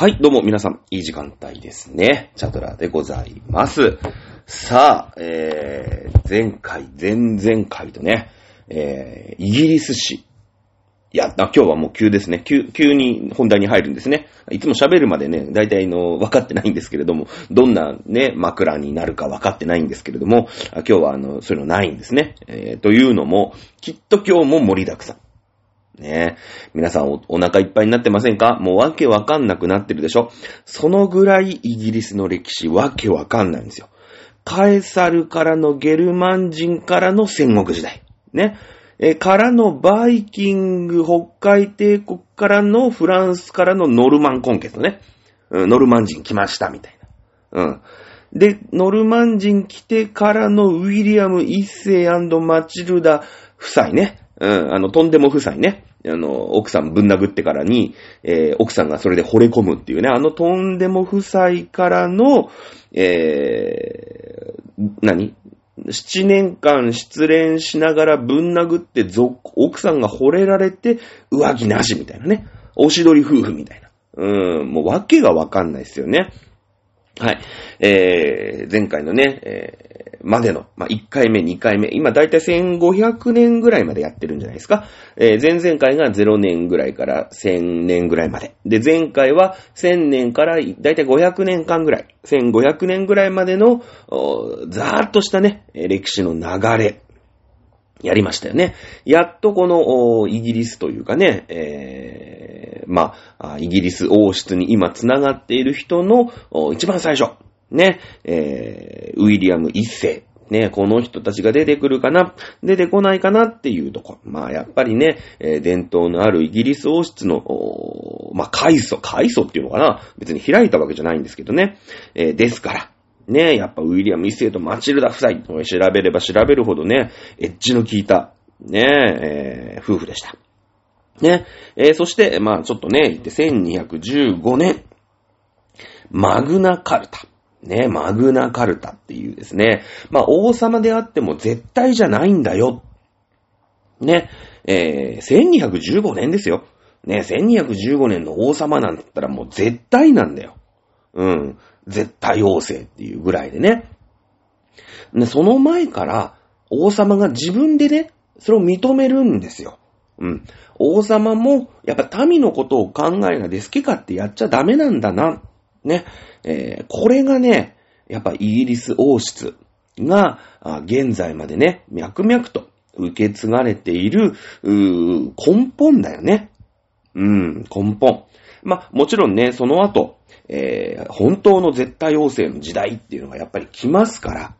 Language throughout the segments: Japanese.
はい、どうも皆さん、いい時間帯ですね。チャドラでございます。さあ、えー、前回、前々回とね、えー、イギリス史。いや、今日はもう急ですね。急、急に本題に入るんですね。いつも喋るまでね、大体の、分かってないんですけれども、どんなね、枕になるか分かってないんですけれども、今日はあの、そういうのないんですね。えー、というのも、きっと今日も盛りだくさん。ねえ。皆さんおお腹いっぱいになってませんか？もうわけわかんなくなってるでしょ？そのぐらいイギリスの歴史わけわかんないんですよ。カエサルからのゲルマン人からの戦国時代。ね。えからのバイキング、北海帝国からのフランスからのノルマンコンケストね。うんノルマン人来ました、みたいな。うん。で、ノルマン人来てからのウィリアム一世マチルダ夫妻ね。うん、あの、とんでも夫妻ね。あの、奥さんぶん殴ってからに、えー奥さんがそれで惚れ込むっていうね、あのとんでも夫妻からの、えー、何？七年間失恋しながらぶん殴って奥さんが惚れられて浮気なしみたいなね。おしどり夫婦みたいな。うん、もうわけがわかんないですよね。はい。えー、前回のね、えまでの、まあ、1回目、2回目、今だいたい1500年ぐらいまでやってるんじゃないですか。えー前々回が0年ぐらいから1000年ぐらいまで。で、前回は1000年からだいたい500年間ぐらい、1500年ぐらいまでの、ざーっとしたね、歴史の流れ。やりましたよね。やっとこの、おイギリスというかね、えーまあ、イギリス王室に今繋がっている人のお一番最初、ね、えーウィリアム一世、ね、この人たちが出てくるかな、出てこないかなっていうとこ。まあ、やっぱりね、えー伝統のあるイギリス王室の、おまあ、階層、階層っていうのかな別に開いたわけじゃないんですけどね。えーですから、ねやっぱウィリアム一世とマチルダ夫妻、これ調べれば調べるほどね、エッジの効いた、ねえー夫婦でした。ね、えーそして、まあちょっとね、言って1215年、マグナカルタ。ね、マグナカルタっていうですね、まあ王様であっても絶対じゃないんだよ。ね、えー1215年ですよ。ね、1215年の王様なんて言ったらもう絶対なんだよ。うん。絶対王政っていうぐらいでね。で、その前から王様が自分でね、それを認めるんですよ。うん。王様も、やっぱ民のことを考えがで好き勝手やっちゃダメなんだな。ね。えーこれがね、やっぱイギリス王室が、現在までね、脈々と受け継がれている、根本だよね。うん、根本。まあ、もちろんね、その後、えー本当の絶対王政の時代っていうのがやっぱり来ますから、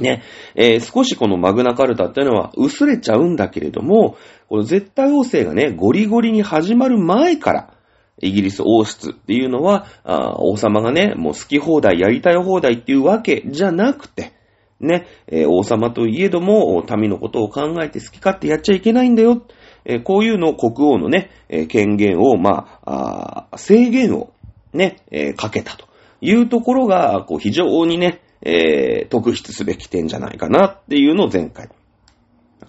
ね、えー少しこのマグナカルタっていうのは薄れちゃうんだけれども、この絶対王政がね、ゴリゴリに始まる前から、イギリス王室っていうのは、王様がね、もう好き放題、やりたい放題っていうわけじゃなくて、ね、えー王様といえども、民のことを考えて好き勝手やっちゃいけないんだよ。えーこういうのを国王のね、えー権限を、まあ、あ制限をね、えかけたというところが、こう非常にね、え特筆すべき点じゃないかなっていうのを前回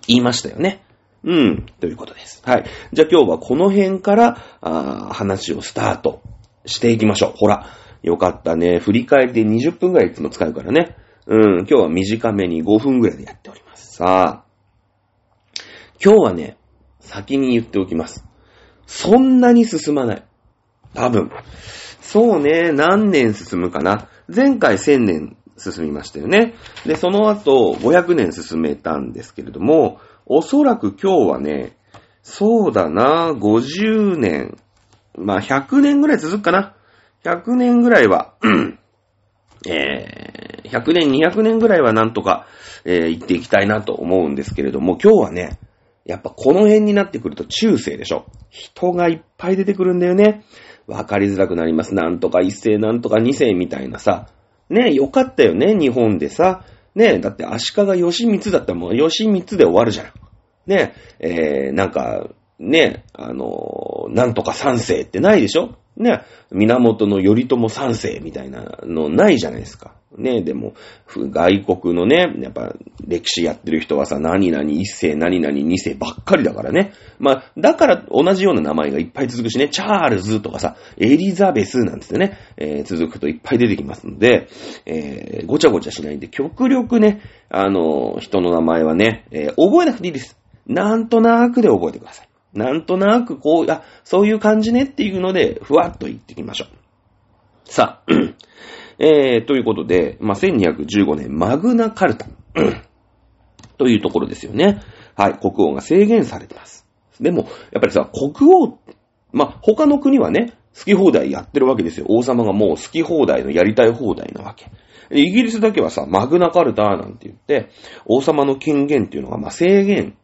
言いましたよね。うん、ということです。はい。じゃあ今日はこの辺から、あ話をスタートしていきましょう。ほら、よかったね。振り返りで20分くらいいつも使うからね。うん、今日は短めに5分くらいでやっております。さあ、今日はね、先に言っておきます。そんなに進まない。多分。そうね、何年進むかな。前回1000年進みましたよね。で、その後500年進めたんですけれども、おそらく今日はね、そうだな、50年、まあ100年ぐらい続くかな。100年ぐらいは、えー、100年、200年ぐらいはなんとか、えー、行っていきたいなと思うんですけれども、今日はね、やっぱこの辺になってくると中世でしょ。人がいっぱい出てくるんだよね。わかりづらくなります。なんとか一世、なんとか二世みたいなさ。ねよかったよね、日本でさ。ねえだって足利義満だったらもう義満で終わるじゃん。ねええー、なんか、ねえあのーなんとか三世ってないでしょ？ねえ源の頼朝三世みたいなのないじゃないですか。ね、でも、外国のね、やっぱ歴史やってる人はさ、何々一世、何々二世ばっかりだからね。まあ、だから同じような名前がいっぱい続くしね、チャールズとかさ、エリザベスなんつってね、えー、続くといっぱい出てきますので、えー、ごちゃごちゃしないんで、極力ね、あの、人の名前はね、え、覚えなくていいです。なんとなくで覚えてください。なんとなくこう、あ、そういう感じねっていうので、ふわっと言ってきましょう。さあ、えー、ということで、まあ、1215年、マグナカルタ。というところですよね。はい、国王が制限されてます。でも、やっぱりさ、国王、まあ、他の国はね、好き放題やってるわけですよ。王様がもう好き放題のやりたい放題なわけ。イギリスだけはさ、マグナカルタなんて言って、王様の権限っていうのが、まあ、制限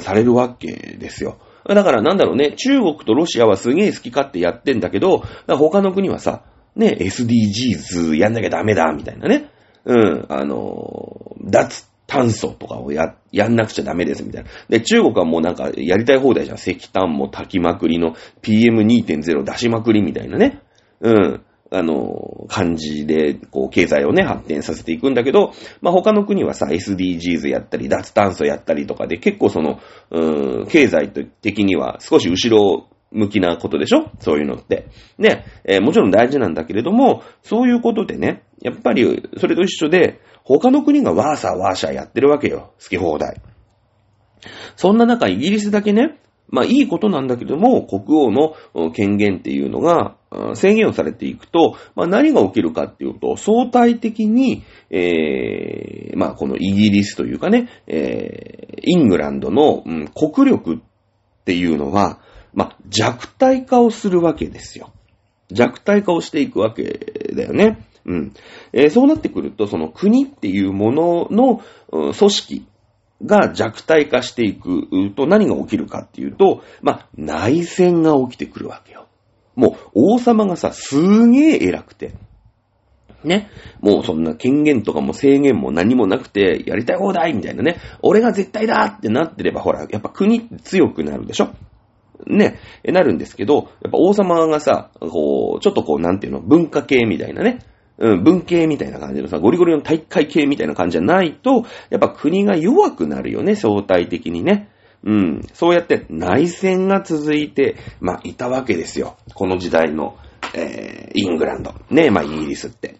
されるわけですよ。だからなんだろうね、中国とロシアはすげえ好き勝手やってんだけど、他の国はさ、ね、SDGs やんなきゃダメだ、みたいなね。うん、あの、脱炭素とかをや、やんなくちゃダメです、みたいな。で、中国はもうなんかやりたい放題じゃん。石炭も炊きまくりの PM2.0 出しまくりみたいなね。うん。あの、感じで、こう、経済をね、発展させていくんだけど、まあ、他の国はさ、SDGs やったり、脱炭素やったりとかで、結構その、うーん、経済的には少し後ろ向きなことでしょ？そういうのって。ね、えー、もちろん大事なんだけれども、そういうことでね、やっぱり、それと一緒で、他の国がワーサーワーシャーやってるわけよ。好き放題。そんな中、イギリスだけね、まあいいことなんだけども、国王の権限っていうのが制限をされていくと、まあ何が起きるかっていうと、相対的に、えー、まあこのイギリスというかね、えー、イングランドの、うん、国力っていうのは、まあ、弱体化をするわけですよ。弱体化をしていくわけだよね。うん。えー、そうなってくると、その国っていうものの、組織が弱体化していくと何が起きるかっていうと、まあ、内戦が起きてくるわけよ。もう王様がさ、すげえ偉くて。ね。もうそんな権限とかも制限も何もなくて、やりたい放題みたいなね。俺が絶対だってなってれば、ほら、やっぱ国って強くなるでしょね、なるんですけど、やっぱ王様がさ、こう、ちょっとこう、なんていうの、文化系みたいなね、うん、文系みたいな感じのさ、ゴリゴリの大会系みたいな感じじゃないと、やっぱ国が弱くなるよね、相対的にね。うん、そうやって内戦が続いて、まあ、いたわけですよ。この時代の、えー、イングランド。ね、まあ、イギリスって。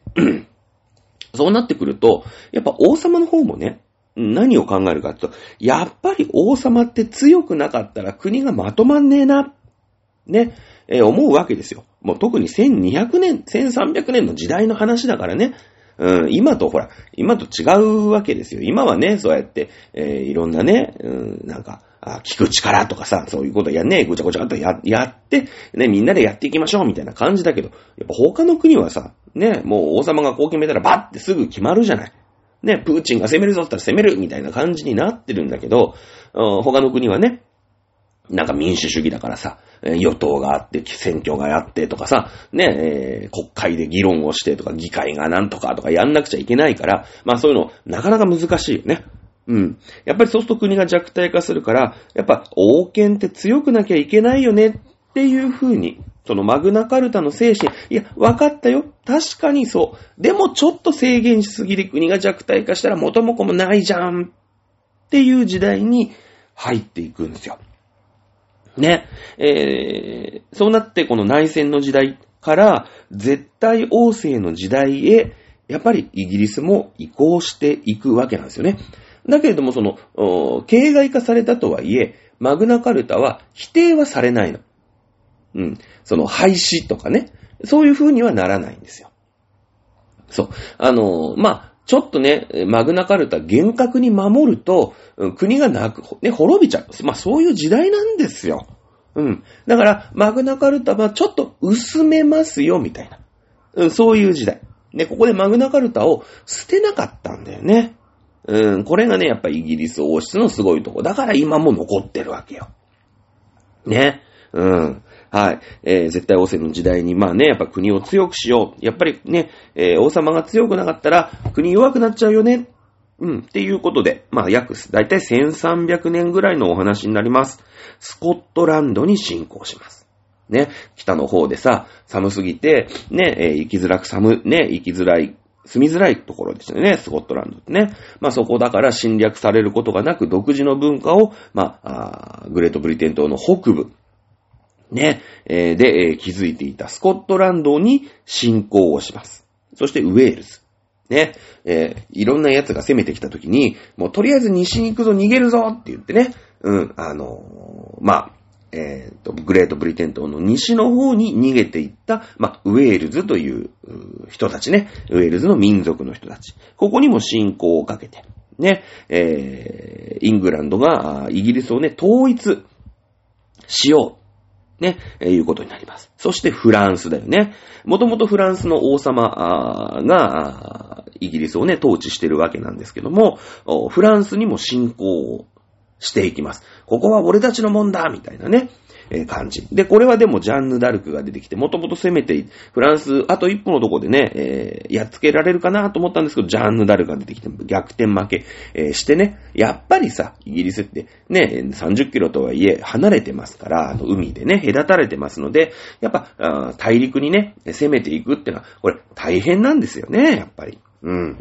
そうなってくると、やっぱ王様の方もね、何を考えるかと、やっぱり王様って強くなかったら国がまとまんねえな、ね、えー、思うわけですよ。もう特に1200年、1300年の時代の話だからね。うん、今とほら、今と違うわけですよ。今はね、そうやって、えー、いろんなね、うん、なんか、あ聞く力とかさ、そういうことやね、ごちゃごちゃっとや、やって、ね、みんなでやっていきましょう、みたいな感じだけど、やっぱ他の国はさ、ね、もう王様がこう決めたらバッてすぐ決まるじゃない。ね、プーチンが攻めるぞったら攻めるみたいな感じになってるんだけど、他の国はね、なんか民主主義だからさ、与党があって、選挙があってとかさ、ね、えー、国会で議論をしてとか、議会がなんとかとかやんなくちゃいけないから、まあそういうの、なかなか難しいよね。うん。やっぱりそうすると国が弱体化するから、やっぱ王権って強くなきゃいけないよねっていう風にそのマグナカルタの精神、いや、分かったよ。確かにそう。でもちょっと制限しすぎで国が弱体化したら元も子もないじゃんっていう時代に入っていくんですよ。ね。えー、そうなってこの内戦の時代から絶対王政の時代へ、やっぱりイギリスも移行していくわけなんですよね。だけれどもその、形骸化されたとはいえ、マグナカルタは否定はされないの。うん。その廃止とかね。そういう風にはならないんですよ。そう。あの、まあ、ちょっとね、マグナカルタ厳格に守ると、国がなく、ね、滅びちゃう。まあ、そういう時代なんですよ。うん。だから、マグナカルタはちょっと薄めますよ、みたいな。うん、そういう時代。ね、ここでマグナカルタを捨てなかったんだよね。うん、これがね、やっぱイギリス王室のすごいとこ。だから今も残ってるわけよ。ね。うん。はい。えー、絶対王政の時代に、まあね、やっぱ国を強くしよう。やっぱりね、えー、王様が強くなかったら、国弱くなっちゃうよね。うん。っていうことで、まあ約、だいたい1300年ぐらいのお話になります。スコットランドに侵攻します。ね、北の方でさ、寒すぎて、ね、えー、生きづらく寒、ね、生きづらい住みづらいところですよね、スコットランドってね。まあそこだから侵略されることがなく独自の文化を、まあ、あグレートブリテン島の北部、ね、えー、で、えー、築いていたスコットランドに侵攻をします。そしてウェールズ。ね、えー、いろんな奴が攻めてきた時に、もうとりあえず西に行くぞ、逃げるぞって言ってね、うん、あのー、まあ、えっ、と、グレートブリテン島の西の方に逃げていった、まあ、ウェールズという人たちね。ウェールズの民族の人たち。ここにも侵攻をかけて、ね、えー、イングランドがイギリスをね、統一しよう。ね、えー、いうことになります。そしてフランスだよね。もともとフランスの王様が、イギリスをね、統治してるわけなんですけども、フランスにも侵攻をしていきます。ここは俺たちのもんだみたいなね。え、感じ。で、これはでもジャンヌ・ダルクが出てきて、もともと攻めて、フランス、あと一歩のとこでね、えー、やっつけられるかなと思ったんですけど、ジャンヌ・ダルクが出てきて、逆転負け、えー、してね、やっぱりさ、イギリスってね、30キロとはいえ、離れてますから、あの、海でね、隔たれてますので、やっぱ、大陸にね、攻めていくってのは、これ、大変なんですよね、やっぱり。うん。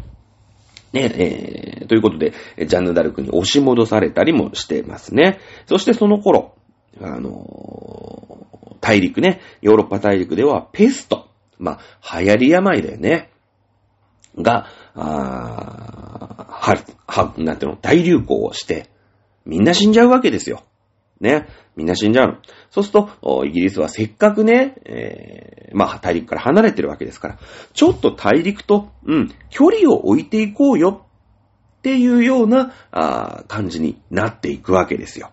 ね、えー、ということで、ジャンヌ・ダルクに押し戻されたりもしてますね。そしてその頃、あのー、大陸ね、ヨーロッパ大陸ではペスト、まあ、流行り病だよね。が、あは、は、なんていうの、大流行をして、みんな死んじゃうわけですよ。ね。みんな死んじゃうの。そうすると、イギリスはせっかくね、えー、まあ、大陸から離れてるわけですから、ちょっと大陸と、うん、距離を置いていこうよっていうような、あ感じになっていくわけですよ。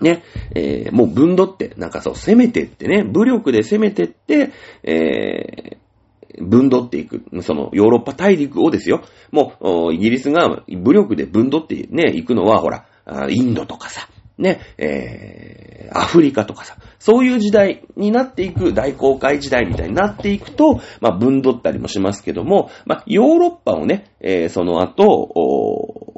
ね、えー、もう分取って、なんかそう、攻めてってね、武力で攻めてって、えー、分取っていく。その、ヨーロッパ大陸をですよ。もう、イギリスが武力で分取ってね、行くのは、ほら、インドとかさ、ね、えー、アフリカとかさ、そういう時代になっていく、大航海時代みたいになっていくと、まあ、分取ったりもしますけども、まあ、ヨーロッパをね、えー、その後、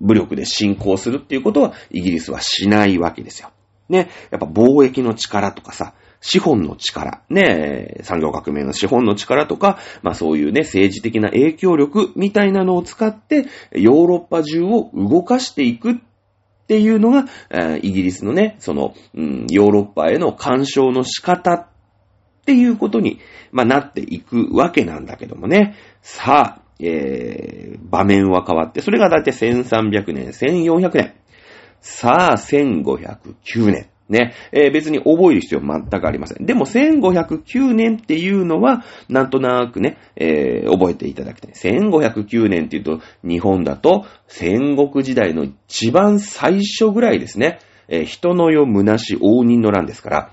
武力で侵攻するっていうことは、イギリスはしないわけですよ。ね、やっぱ貿易の力とかさ、資本の力、ね、産業革命の資本の力とか、まあそういうね、政治的な影響力みたいなのを使って、ヨーロッパ中を動かしていくっていうのが、イギリスのね、その、うん、ヨーロッパへの干渉の仕方っていうことに、まあ、なっていくわけなんだけどもね。さあ、えー、場面は変わって、それがだいたい1300年、1400年。さあ、1509年。ね、えー、別に覚える必要全くありません。でも1509年っていうのは、なんとなくね、えー、覚えていただきたい。1509年っていうと、日本だと戦国時代の一番最初ぐらいですね。えー、人の世虚し応仁の乱ですから、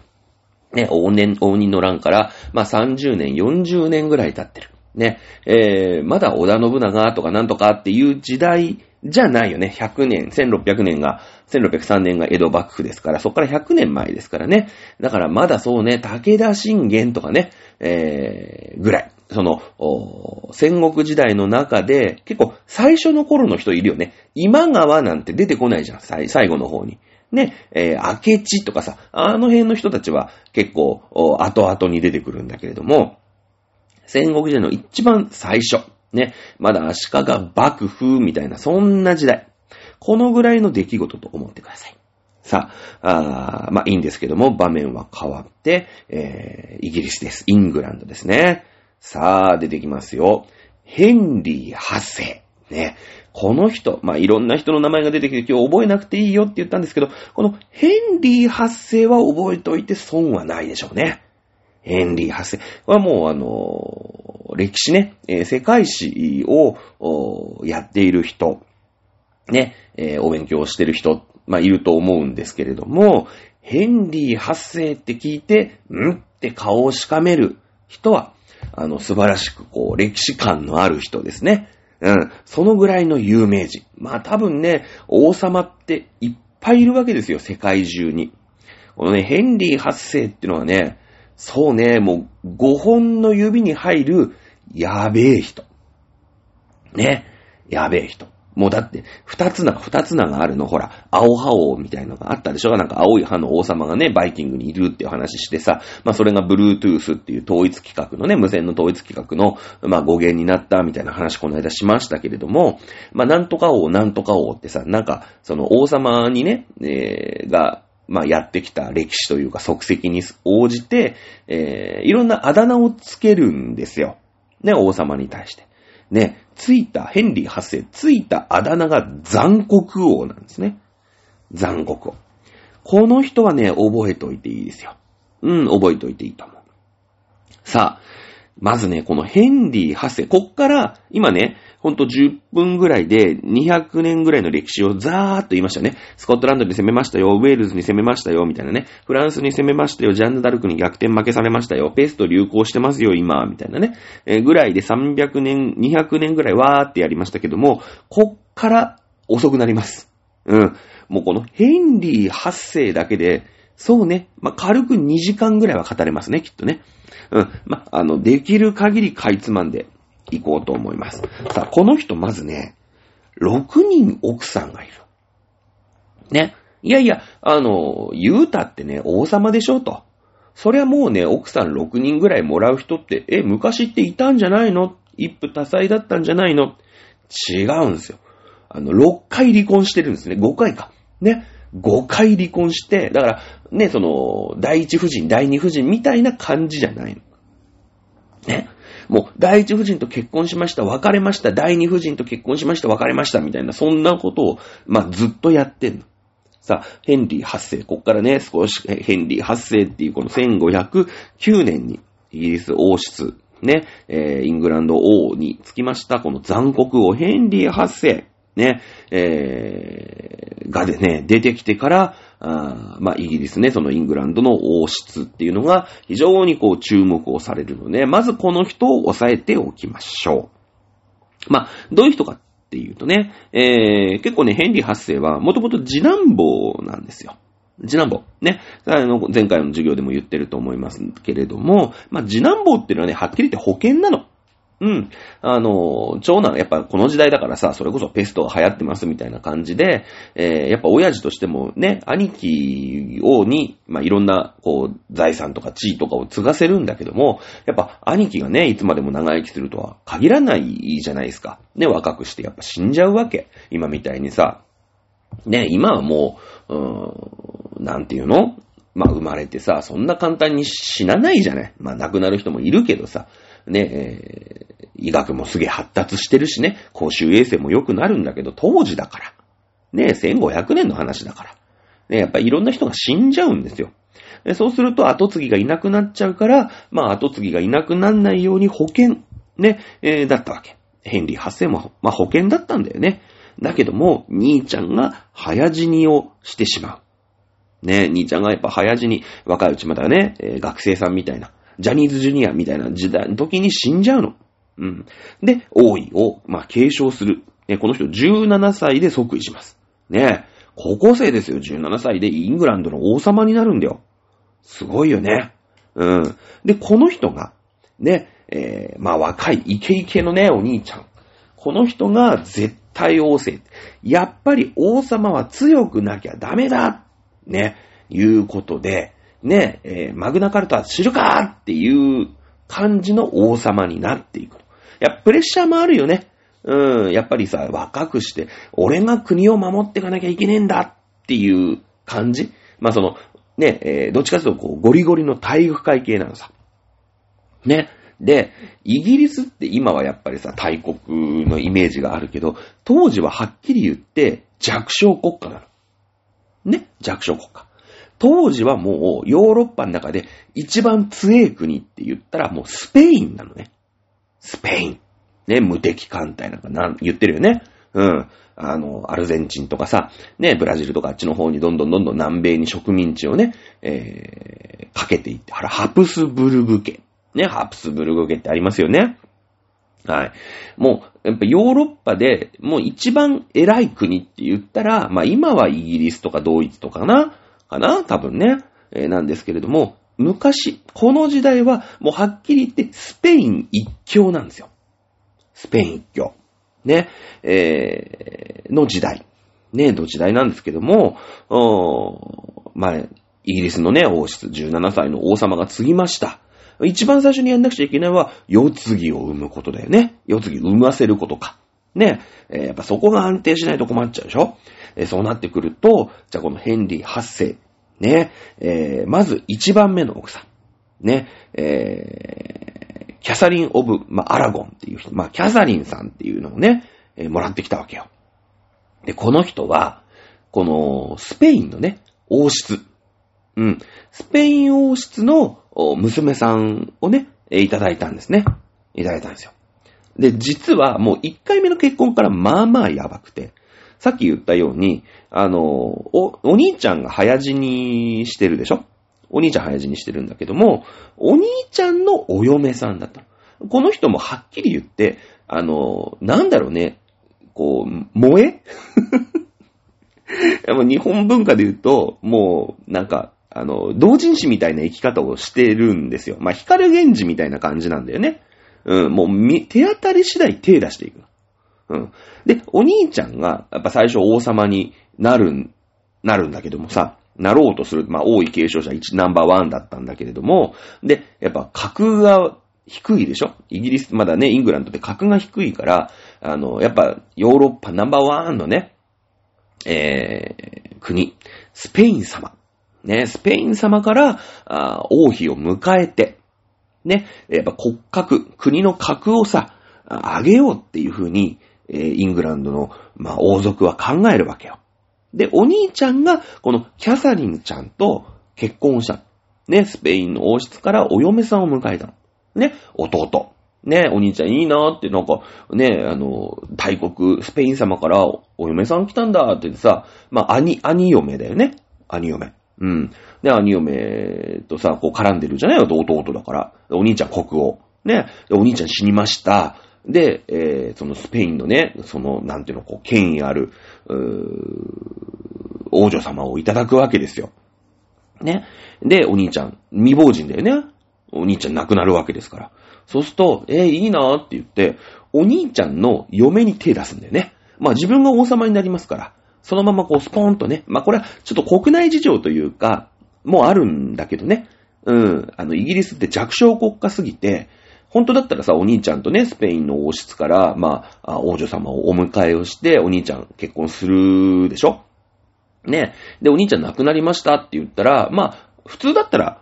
ね、応仁、応仁の乱から、まあ、30年、40年ぐらい経ってる。ね、えー、まだ織田信長とかなんとかっていう時代じゃないよね。100年、1600年が、1603年が江戸幕府ですから、そこから100年前ですからね。だからまだそうね、武田信玄とかね、えー、ぐらい。その、戦国時代の中で、結構最初の頃の人いるよね。今川なんて出てこないじゃん、最後の方に。ね、えー、明智とかさ、あの辺の人たちは結構、後々に出てくるんだけれども、戦国時代の一番最初。ね。まだ足利幕府みたいな、そんな時代。このぐらいの出来事と思ってください。さあ、あまあいいんですけども、場面は変わって、えー、イギリスです。イングランドですね。さあ、出てきますよ。ヘンリー8世。ね。この人、まあ、いろんな人の名前が出てきて今日覚えなくていいよって言ったんですけど、このヘンリー8世は覚えておいて損はないでしょうね。ヘンリー8世はもうあの、歴史ね、世界史をやっている人、ね、お勉強してる人、まあ、いると思うんですけれども、ヘンリー8世って聞いて、ん？って顔をしかめる人は、あの、素晴らしくこう、歴史観のある人ですね。うん。そのぐらいの有名人。まあ多分ね、王様っていっぱいいるわけですよ、世界中に。このね、ヘンリー8世ってのはね、そうね、もう5本の指に入るやべえ人。ね。やべえ人。もうだって、二つ名、二つ名があるの、ほら、青葉王みたいのがあったでしょなんか青い歯の王様がね、バイキングにいるっていう話してさ、まあそれが Bluetooth っていう統一規格のね、無線の統一規格の、まあ語源になったみたいな話この間しましたけれども、まあなんとか王、なんとか王ってさ、なんか、その王様にね、えー、が、まあ、やってきた歴史というか足跡に応じて、えー、いろんなあだ名をつけるんですよ。ね、王様に対して。ね、ついた、ヘンリー8世、ついたあだ名が残酷王なんですね。残酷王。この人はね、覚えておいていいですよ。うん、覚えておいていいと思う。さあ、まずね、このヘンリー8世、こっから、今ね、ほんと10分ぐらいで200年ぐらいの歴史をザーっと言いましたね。スコットランドに攻めましたよ、ウェールズに攻めましたよ、みたいなね。フランスに攻めましたよ、ジャンヌ・ダルクに逆転負けされましたよ、ペスト流行してますよ、今、みたいなね。えー、ぐらいで300年、200年ぐらいわーってやりましたけども、こっから遅くなります。うん。もうこのヘンリー8世だけで、そうね、まあ、軽く2時間ぐらいは語れますね、きっとね。うん。まあ、あの、できる限りかいつまんでいこうと思います。さあ、この人まずね、6人奥さんがいる。ね。いやいや、あの、言うたってね、王様でしょと。そりゃもうね、奥さん6人ぐらいもらう人って、え、昔っていたんじゃないの？一夫多妻だったんじゃないの？違うんですよ。あの、6回離婚してるんですね。5回か。ね。5回離婚して、だから、ね、その、第一夫人、第二夫人みたいな感じじゃないの。ね。もう、第一夫人と結婚しました、別れました、第二夫人と結婚しました、別れました、みたいな、そんなことを、まあ、ずっとやってんの。さあ、ヘンリー8世、こっからね、少し、ヘンリー8世っていうこの1509年に、イギリス王室、ね、えー、イングランド王につきました、この残酷王、ヘンリー8世、ね、えー、がでね、出てきてから、あまあ、イギリスね、そのイングランドの王室っていうのが非常にこう注目をされるので、まずこの人を押さえておきましょう。まあ、どういう人かっていうとね、えー、結構ね、ヘンリー8世はもともと次男坊なんですよ。次男坊。ね。あの、前回の授業でも言ってると思いますけれども、まあ、次男坊っていうのはね、はっきり言って保険なの。うん。あの、長男、やっぱこの時代だからさ、それこそペストが流行ってますみたいな感じで、えー、やっぱ親父としてもね、兄貴をに、まあ、いろんな、こう、財産とか地位とかを継がせるんだけども、やっぱ兄貴がね、いつまでも長生きするとは限らないじゃないですか。ね、若くしてやっぱ死んじゃうわけ。今みたいにさ。ね、今はもう、うーん、なんていうの？まあ、生まれてさ、そんな簡単に死なないじゃない。まあ、亡くなる人もいるけどさ。ね、えー、医学もすげえ発達してるしね、公衆衛生も良くなるんだけど、当時だから。ね、1500年の話だから。ね、やっぱいろんな人が死んじゃうんですよ。でそうすると後継ぎがいなくなっちゃうから、まあ後継ぎがいなくなんないように保険、ね、えー、だったわけ。ヘンリー8世も、まあ保険だったんだよね。だけども、兄ちゃんが早死にをしてしまう。ね、兄ちゃんがやっぱ早死に、若いうちまだね、えー、学生さんみたいな、ジャニーズジュニアみたいな時代の時に死んじゃうの。うん。で、王位を、まあ、継承する。ね、この人17歳で即位します。ね、高校生ですよ、17歳でイングランドの王様になるんだよ。すごいよね。うん。で、この人が、ね、えー、まあ若いイケイケのね、お兄ちゃん。この人が絶対王政。やっぱり王様は強くなきゃダメだね、いうことで、ね、えー、マグナカルタ知るかっていう感じの王様になっていく。いや、プレッシャーもあるよね。うん、やっぱりさ、若くして、俺が国を守っていかなきゃいけねえんだっていう感じ。まあ、その、ね、えー、どっちかというと、こう、ゴリゴリの体育会系なのさ。ね。で、イギリスって今はやっぱりさ、大国のイメージがあるけど、当時ははっきり言って弱小国家なの。ね弱小国家。当時はもうヨーロッパの中で一番強い国って言ったらもうスペインなのね。スペイン。ね、無敵艦隊なんかなん言ってるよね。うん。あの、アルゼンチンとかさ、ね、ブラジルとかあっちの方にどんどんどんどん南米に植民地をね、えー、かけていって、あら、ハプスブルグ家。ね、ハプスブルグ家ってありますよね。はい。もう、やっぱヨーロッパでもう一番偉い国って言ったら、まあ今はイギリスとかドイツとかな。かな？多分ね。えー、なんですけれども、昔、この時代は、もうはっきり言って、スペイン一強なんですよ。スペイン一強。ね、えー、の時代。ね、の時代なんですけども、まあ、イギリスのね、王室17歳の王様が継ぎました。一番最初にやんなくちゃいけないのは、世継ぎを産むことだよね。世継ぎ産ませることか。ね、え、やっぱそこが安定しないと困っちゃうでしょ？え、そうなってくると、じゃあこのヘンリー8世、ね、えー、まず一番目の奥さん、ね、えー、キャサリン・オブ、まあ、アラゴンっていう人、まあ、キャサリンさんっていうのをね、えー、もらってきたわけよ。で、この人は、この、スペインのね、王室、うん、スペイン王室の娘さんをね、いただいたんですね。いただいたんですよ。で、実はもう1回目の結婚からまあまあやばくて、さっき言ったように、あの、お、お兄ちゃんが早死にしてるでしょ？お兄ちゃん早死にしてるんだけども、お兄ちゃんのお嫁さんだった。この人もはっきり言って、あの、なんだろうね、こう、萌え？日本文化で言うと、もう、なんか、あの、同人誌みたいな生き方をしてるんですよ。まあ、光源氏みたいな感じなんだよね。うん、もう、手当たり次第手出していく。うん。で、お兄ちゃんが、やっぱ最初王様になる、なるんだけどもさ、なろうとする、まあ、王位継承者1ナンバーワンだったんだけれども、で、やっぱ格が低いでしょ？イギリス、まだね、イングランドって格が低いから、あの、やっぱヨーロッパナンバーワンのね、えー、国、スペイン様。ね、スペイン様から、あ王妃を迎えて、ね、やっぱ国格、国の格をさ、上げようっていう風に、えー、イングランドの、まあ、王族は考えるわけよ。で、お兄ちゃんが、このキャサリンちゃんと結婚した。ね、スペインの王室からお嫁さんを迎えたの。ね、弟。ね、お兄ちゃんいいなーって、なんか、ね、あの、大国、スペイン様からお嫁さん来たんだって言ってさ、まあ、兄、兄嫁だよね。兄嫁。うん。で、兄嫁とさ、こう絡んでるじゃないよ、弟だから。お兄ちゃん国王。ね。お兄ちゃん死にました。で、えー、そのスペインのね、その、なんていうの、こう、権威ある、うー王女様をいただくわけですよ。ね。で、お兄ちゃん、未亡人だよね。お兄ちゃん亡くなるわけですから。そうすると、えー、いいなーって言って、お兄ちゃんの嫁に手出すんだよね。まあ自分が王様になりますから、そのままこうスポーンとね、まあこれはちょっと国内事情というか、もうあるんだけどね。うん、あの、イギリスって弱小国家すぎて、本当だったらさ、お兄ちゃんとね、スペインの王室から、まあ、王女様をお迎えをして、お兄ちゃん結婚するでしょ？ね。で、お兄ちゃん亡くなりましたって言ったら、まあ、普通だったら、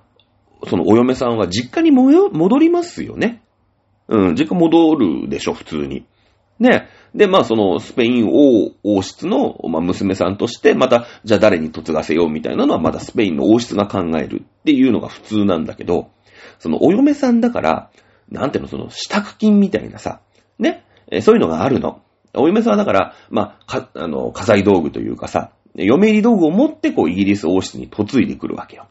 そのお嫁さんは実家に戻りますよね。うん、実家戻るでしょ、普通に。ね。で、まあ、その、スペイン王、王室の、まあ、娘さんとして、また、じゃあ誰に嫁がせようみたいなのは、まだスペインの王室が考えるっていうのが普通なんだけど、その、お嫁さんだから、なんていうの、その、支度金みたいなさ、ね。そういうのがあるの。お嫁さんはだから、まあ、か、あの、火災道具というかさ、嫁入り道具を持って、こう、イギリス王室に嫁いでくるわけよ。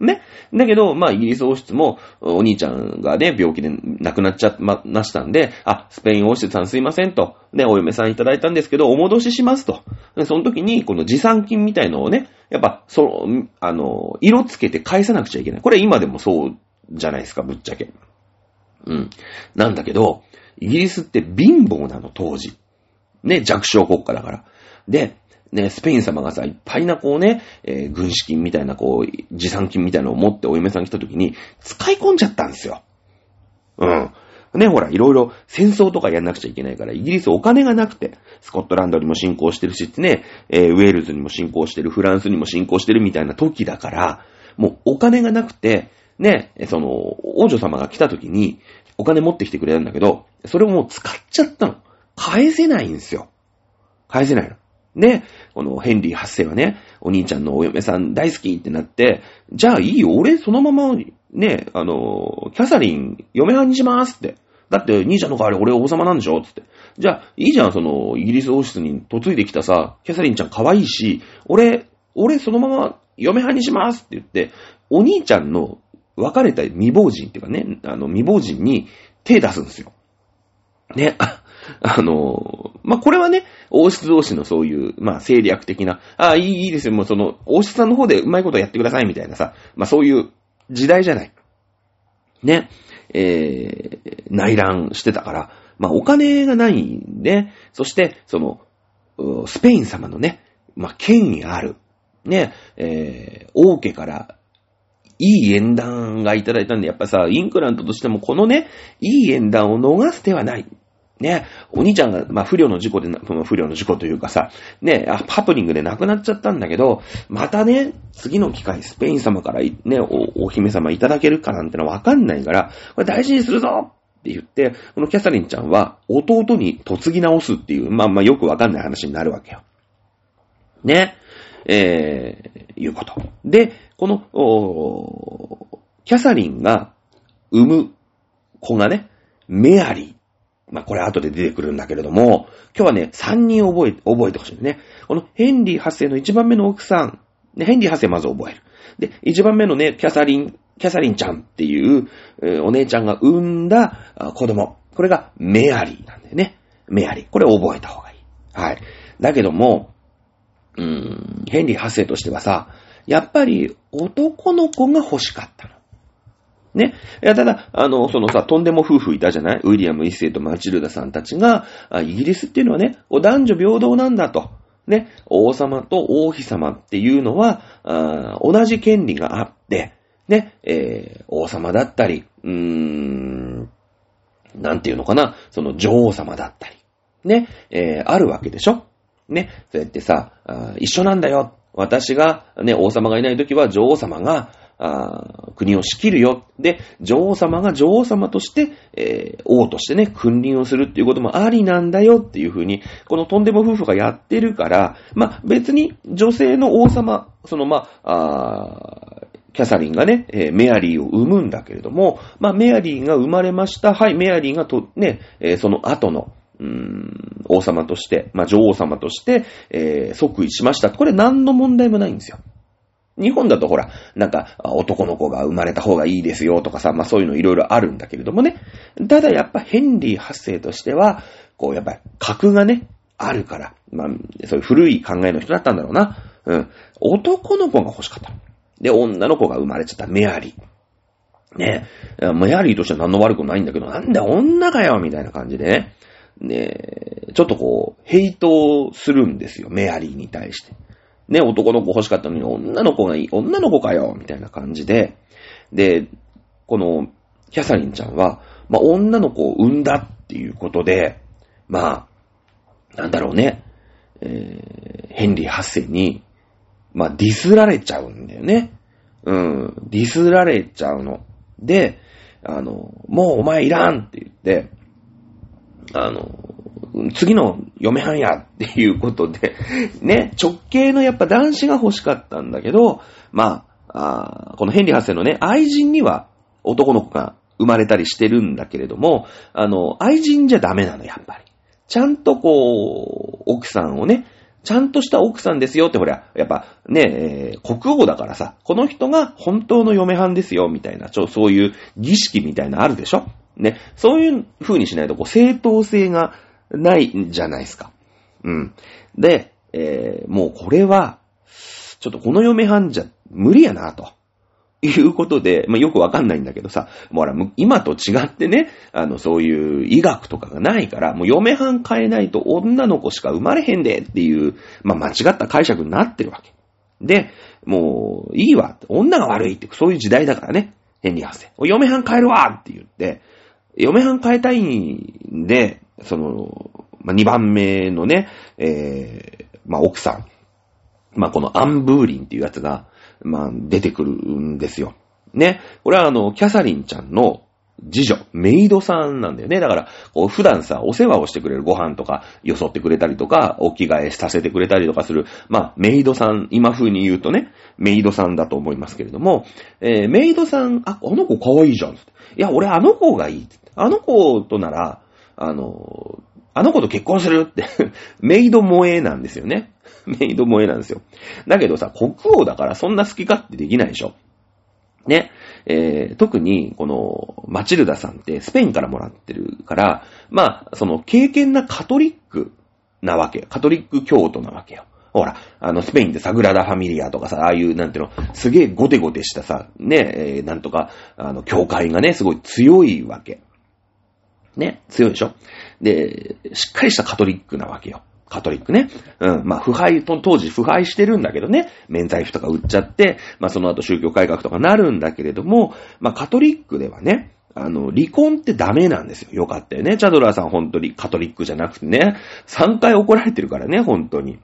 ね。だけど、まあ、イギリス王室も、お兄ちゃんがね、病気で亡くなっちゃま、ましたんで、あ、スペイン王室さんすいませんと、ね、お嫁さんいただいたんですけど、お戻ししますと。でその時に、この持参金みたいのをね、やっぱ、その、あの、色つけて返さなくちゃいけない。これ今でもそうじゃないですか、ぶっちゃけ。うん。なんだけど、イギリスって貧乏なの、当時。ね、弱小国家だから。で、ね、スペイン様がさ、いっぱいなこうね、えー、軍資金みたいなこう、持参金みたいなのを持ってお嫁さん来た時に、使い込んじゃったんですよ。うん。ね、ほら、いろいろ戦争とかやんなくちゃいけないから、イギリスお金がなくて、スコットランドにも侵攻してるしってね、えー、ウェールズにも侵攻してる、フランスにも侵攻してるみたいな時だから、もうお金がなくて、ね、その、王女様が来た時に、お金持ってきてくれたんだけど、それをもう使っちゃったの。返せないんですよ。返せないの。で、このヘンリー8世はね、お兄ちゃんのお嫁さん大好きってなって、じゃあいいよ、俺そのまま、ね、あの、キャサリン、嫁はんにしますって。だって、兄ちゃんの代わり俺王様なんでしょつって。じゃあ、いいじゃん、その、イギリス王室に嫁いできたさ、キャサリンちゃん可愛いし、俺、俺そのまま嫁はんにしますって言って、お兄ちゃんの別れた未亡人っていうかね、あの、未亡人に手出すんですよ。ね、あの、まあ、これはね、王室同士のそういう、まあ、政略的な、ああ、いい、いいですよ、もうその、王室さんの方でうまいことやってくださいみたいなさ、まあ、そういう時代じゃない。ね、えー、内乱してたから、まあ、お金がないんで、そして、その、スペイン様のね、まあ、権威ある、ね、えー、王家からいい縁談がいただいたんで、やっぱさ、イングランドとしてもこのね、いい縁談を逃す手はない。ね、お兄ちゃんが、まあ、不良の事故で、不良の事故というかさ、ね、ハプニングで亡くなっちゃったんだけど、またね、次の機会、スペイン様からね、お、お姫様いただけるかなんてのはわかんないから、これ大事にするぞって言って、このキャサリンちゃんは弟に嫁ぎ直すっていう、まあまあよくわかんない話になるわけよ。ね。えー、いうこと。で、この、おキャサリンが産む子がね、メアリー。まあ、これ後で出てくるんだけれども、今日はね、3人覚え、覚えてほしいね。このヘンリー8世の1番目の奥さん、ね、ヘンリー8世まず覚える。で、1番目のね、キャサリン、キャサリンちゃんっていう、えー、お姉ちゃんが産んだ子供。これがメアリーなんだよね。メアリー。これ覚えた方がいい。はい。だけども、うーん、ヘンリー8世としてはさ、やっぱり男の子が欲しかったの。ね。いや、ただ、あの、そのさ、とんでも夫婦いたじゃない？ウィリアム一世とマチルダさんたちが、イギリスっていうのはね、男女平等なんだと。ね。王様と王妃様っていうのは、同じ権利があって、ね、えー、王様だったり、うーん、なんていうのかな、その女王様だったり、ね、えー、あるわけでしょ？ね、そうやってさ、一緒なんだよ。私が、ね、王様がいないときは女王様が、あ国を仕切るよ。で、女王様が女王様として、えー、王としてね、君臨をするっていうこともありなんだよっていうふうに、このとんでも夫婦がやってるから、まあ、別に女性の王様、そのまあ、あキャサリンがね、えー、メアリーを産むんだけれども、まあ、メアリーが生まれました。はい、メアリーがと、ね、えー、その後の、うーん、王様として、まあ、女王様として、え、即位しました。これ何の問題もないんですよ。日本だとほら、なんか、男の子が生まれた方がいいですよとかさ、まあそういうのいろいろあるんだけれどもね。ただやっぱヘンリー8世としては、こうやっぱり格がね、あるから、まあ、そういう古い考えの人だったんだろうな。うん。男の子が欲しかった。で、女の子が生まれちゃったメアリー。ねメアリーとしては何の悪くないんだけど、なんだ女かよみたいな感じでね。ねちょっとこう、ヘイトするんですよ、メアリーに対して。ね、男の子欲しかったのに女の子がいい、女の子かよみたいな感じで。で、この、キャサリンちゃんは、まあ、女の子を産んだっていうことで、まあ、なんだろうね、えー、ヘンリー8世に、まあ、ディスられちゃうんだよね。うん、ディスられちゃうの。で、あの、もうお前いらんって言って、あの、次の嫁はんやっていうことで、ね、直系のやっぱ男子が欲しかったんだけど、まあ、あこのヘンリー8世のね、愛人には男の子が生まれたりしてるんだけれども、あの、愛人じゃダメなの、やっぱり。ちゃんとこう、奥さんをね、ちゃんとした奥さんですよって、ほら、やっぱね、えー、国王だからさ、この人が本当の嫁はんですよ、みたいな、ちょ、そういう儀式みたいなあるでしょ？ね、そういう風にしないと、こう、正当性がないんじゃないですか。うん。で、えー、もうこれは、ちょっとこの嫁はんじゃ無理やな、と。いうことで、まあ、よくわかんないんだけどさ、もうほら、今と違ってね、あの、そういう医学とかがないから、もう嫁はん変えないと女の子しか生まれへんでっていう、まあ、間違った解釈になってるわけ。で、もう、いいわ。女が悪いって、そういう時代だからね。ヘンリー発生。嫁はん変えるわって言って、嫁はん変えたいんで、その、まあ、2番目のね、えー、まあ、奥さん。まあ、このアンブーリンっていうやつが、まあ、出てくるんですよ。ね。これはあの、キャサリンちゃんの次女、メイドさんなんだよね。だから、こう普段さ、お世話をしてくれるご飯とか、よそってくれたりとか、お着替えさせてくれたりとかする、まあ、メイドさん、今風に言うとね、メイドさんだと思いますけれども、えー、メイドさん、あ、あの子可愛いじゃん。いや、俺あの子がいい。あの子となら、あの、あの子と結婚するって メイド萌えなんですよね。メイド萌えなんですよ。だけどさ、国王だからそんな好き勝手できないでしょ。ね。えー、特に、この、マチルダさんってスペインからもらってるから、まあ、その、経験なカトリックなわけ。カトリック教徒なわけよ。ほら、あの、スペインでサグラダ・ファミリアとかさ、ああいう、なんていうの、すげえゴテゴテしたさ、ね、えー、なんとか、あの、教会がね、すごい強いわけ。ね、強いでしょで、しっかりしたカトリックなわけよ。カトリックね。うん。まあ、腐敗、当時腐敗してるんだけどね。免罪符とか売っちゃって、まあ、その後宗教改革とかなるんだけれども、まあ、カトリックではね、あの、離婚ってダメなんですよ。よかったよね。チャドラーさん本当にカトリックじゃなくてね。3回怒られてるからね、本当に。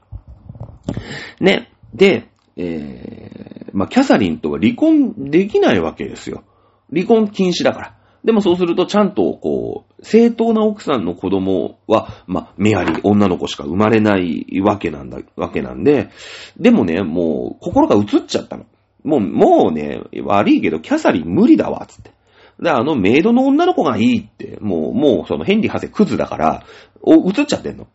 ね。で、えー、まあ、キャサリンとは離婚できないわけですよ。離婚禁止だから。でもそうするとちゃんと、こう、正当な奥さんの子供は、まあ、メアリー、女の子しか生まれないわけなんだ、わけなんで、でもね、もう、心が移っちゃったの。もう、もうね、悪いけど、キャサリン無理だわ、つって。で、あの、メイドの女の子がいいって、もう、もう、その、ヘンリーハセクズだから、お、移っちゃってんの。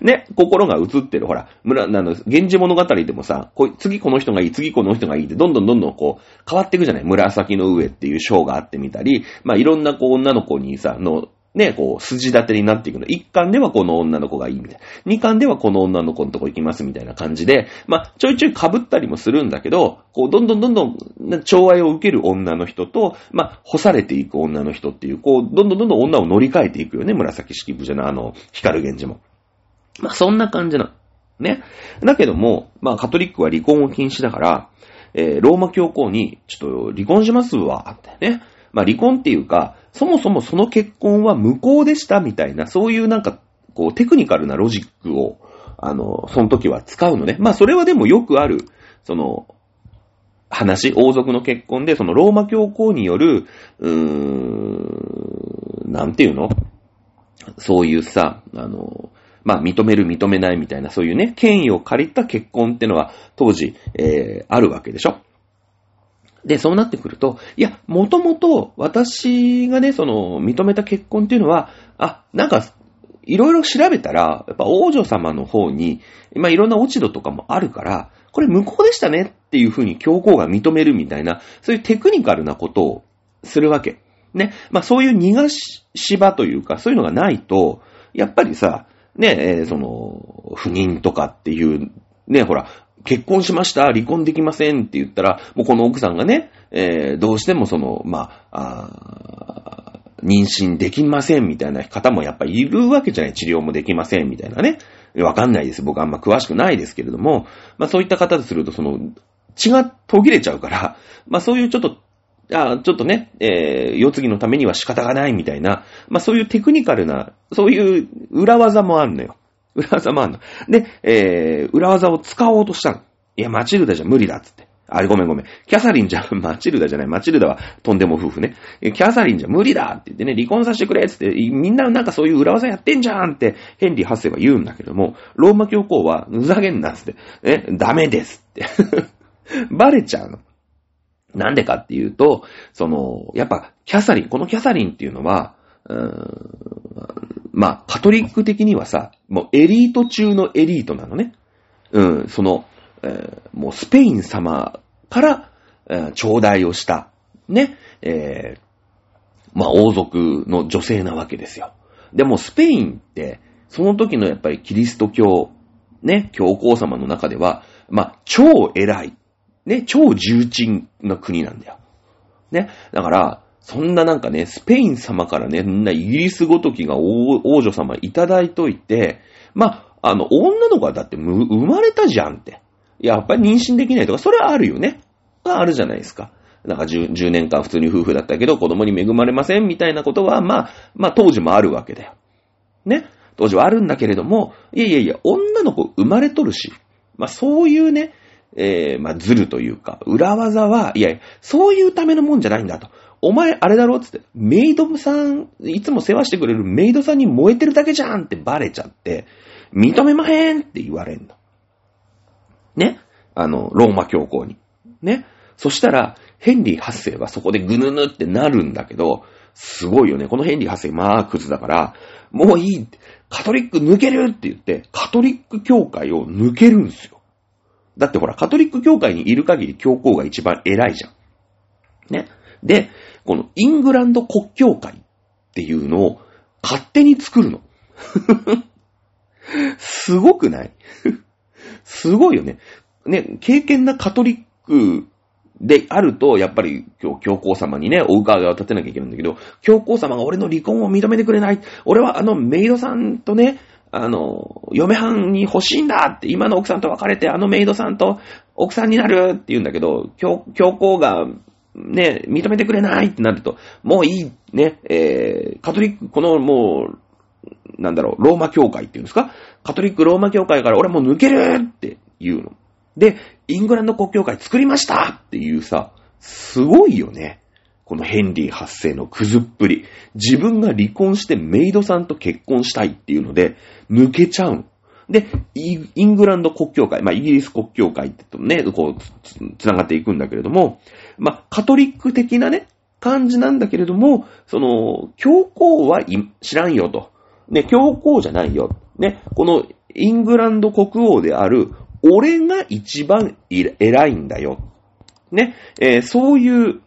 ね、心が映ってる。ほら、村、あの、源氏物語でもさ、こ次この人がいい、次この人がいいって、どんどんどんどんこう、変わっていくじゃない？紫の上っていう章があってみたり、まあ、いろんなこう、女の子にさ、の、ね、こう、筋立てになっていくの。一巻ではこの女の子がいいみたいな。二巻ではこの女の子のとこ行きますみたいな感じで、まあ、ちょいちょい被ったりもするんだけど、こう、どんどんどんどん、寵愛を受ける女の人と、まあ、干されていく女の人っていう、こう、どんどんどんどん女を乗り換えていくよね、紫式部じゃな、あの、光源氏も。まあ、そんな感じなの。ね。だけども、まあ、カトリックは離婚を禁止だから、えー、ローマ教皇に、ちょっと離婚しますわ、ってね。まあ、離婚っていうか、そもそもその結婚は無効でしたみたいな、そういうなんか、こう、テクニカルなロジックを、あの、その時は使うのね。まあ、それはでもよくある、その、話、王族の結婚で、そのローマ教皇による、うーん、なんていうの？そういうさ、あの、まあ、認める認めないみたいな、そういうね、権威を借りた結婚ってのは、当時、えー、あるわけでしょ？で、そうなってくると、いや、もともと私がね、その、認めた結婚っていうのは、あ、なんか、いろいろ調べたら、やっぱ王女様の方に、まあ、いろんな落ち度とかもあるから、これ無効でしたねっていうふうに教皇が認めるみたいな、そういうテクニカルなことをするわけ。ね。まあ、そういう逃がし場というか、そういうのがないと、やっぱりさ、ね、え、その、不妊とかっていう、ね、ほら、結婚しました、離婚できませんって言ったら、もうこの奥さんがね、えー、どうしてもその、まあ、あ妊娠できませんみたいな方もやっぱいるわけじゃない。治療もできませんみたいなね。わかんないです。僕あんま詳しくないですけれども、まあそういった方とすると、その、血が途切れちゃうから、まあそういうちょっとあちょっとね、えー、世継ぎのためには仕方がないみたいな、まあそういうテクニカルな、そういう裏技もあんのよ。裏技もあんの。で、えー、裏技を使おうとしたの。いや、マチルダじゃ無理だっつって。あれごめんごめん。キャサリンじゃ、マチルダじゃない。マチルダはとんでも夫婦ね。キャサリンじゃ無理だって言ってね、離婚させてくれっつって、みんななんかそういう裏技やってんじゃんって、ヘンリー8世は言うんだけども、ローマ教皇は、ふざけんなっつって、え、ダメですって バレちゃうの。なんでかっていうと、その、やっぱ、キャサリン、このキャサリンっていうのは、うんまあ、カトリック的にはさ、もうエリート中のエリートなのね。うん、その、えー、もうスペイン様から、えー、頂戴をした、ね、えー、まあ、王族の女性なわけですよ。でも、スペインって、その時のやっぱりキリスト教、ね、教皇様の中では、まあ、超偉い。ね、超重鎮な国なんだよ。ね。だから、そんななんかね、スペイン様からね、みんなイギリスごときが王女様いただいといて、まあ、あの、女の子はだって生まれたじゃんって。やっぱり妊娠できないとか、それはあるよね。あるじゃないですか。なんか 10, 10年間普通に夫婦だったけど子供に恵まれませんみたいなことは、まあ、まあ当時もあるわけだよ。ね。当時はあるんだけれども、いやいやいや、女の子生まれとるし、まあそういうね、えー、まあ、ずるというか、裏技は、いや、そういうためのもんじゃないんだと。お前、あれだろつって、メイドさん、いつも世話してくれるメイドさんに燃えてるだけじゃんってバレちゃって、認めまへんって言われんの。ね？あの、ローマ教皇に。ね？そしたら、ヘンリー8世はそこでぐぬぬってなるんだけど、すごいよね。このヘンリー8世、まあ、クズだから、もういいカトリック抜けるって言って、カトリック教会を抜けるんですよ。だってほら、カトリック教会にいる限り教皇が一番偉いじゃん。ね。で、このイングランド国教会っていうのを勝手に作るの。すごくない？すごいよね。ね、経験なカトリックであると、やっぱり今日教皇様にね、お伺いを立てなきゃいけないんだけど、教皇様が俺の離婚を認めてくれない。俺はあのメイドさんとね、あの、嫁はんに欲しいんだって、今の奥さんと別れて、あのメイドさんと奥さんになるって言うんだけど、教、皇が、ね、認めてくれないってなると、もういい、ね、えー、カトリック、このもう、なんだろう、ローマ教会っていうんですか？カトリックローマ教会から俺もう抜けるって言うの。で、イングランド国教会作りましたっていうさ、すごいよね。このヘンリー発生のくずっぷり。自分が離婚してメイドさんと結婚したいっていうので、抜けちゃう。で、イングランド国教会、まあ、イギリス国教会ってとね、こうつ、つながっていくんだけれども、まあ、カトリック的なね、感じなんだけれども、その、教皇は知らんよと。ね、教皇じゃないよ。ね、このイングランド国王である、俺が一番偉いんだよ。ね、えー、そういう、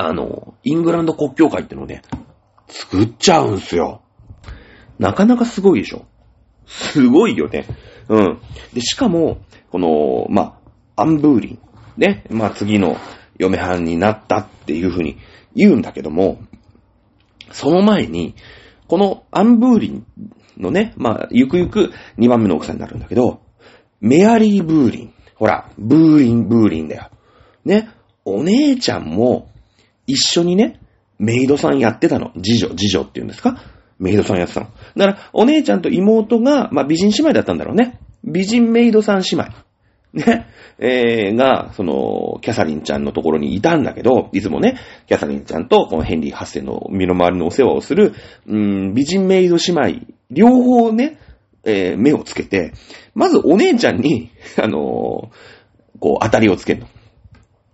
あの、イングランド国教会ってのをね、作っちゃうんすよ。なかなかすごいでしょ。すごいよね。うん。で、しかも、この、まあ、アンブーリン。ね。まあ、次の嫁はんになったっていうふうに言うんだけども、その前に、このアンブーリンのね、まあ、ゆくゆく2番目の奥さんになるんだけど、メアリー・ブーリン。ほら、ブーリン、ブーリンだよ。ね。お姉ちゃんも一緒にね、メイドさんやってたの。次女、次女って言うんですか？メイドさんやってたの。だから、お姉ちゃんと妹が、まあ、美人姉妹だったんだろうね。美人メイドさん姉妹。ね。えー、が、その、キャサリンちゃんのところにいたんだけど、いつもね、キャサリンちゃんと、このヘンリー8世の身の回りのお世話をする、うーん、美人メイド姉妹、両方ね、えー、目をつけて、まずお姉ちゃんに、あのー、こう、当たりをつけるの。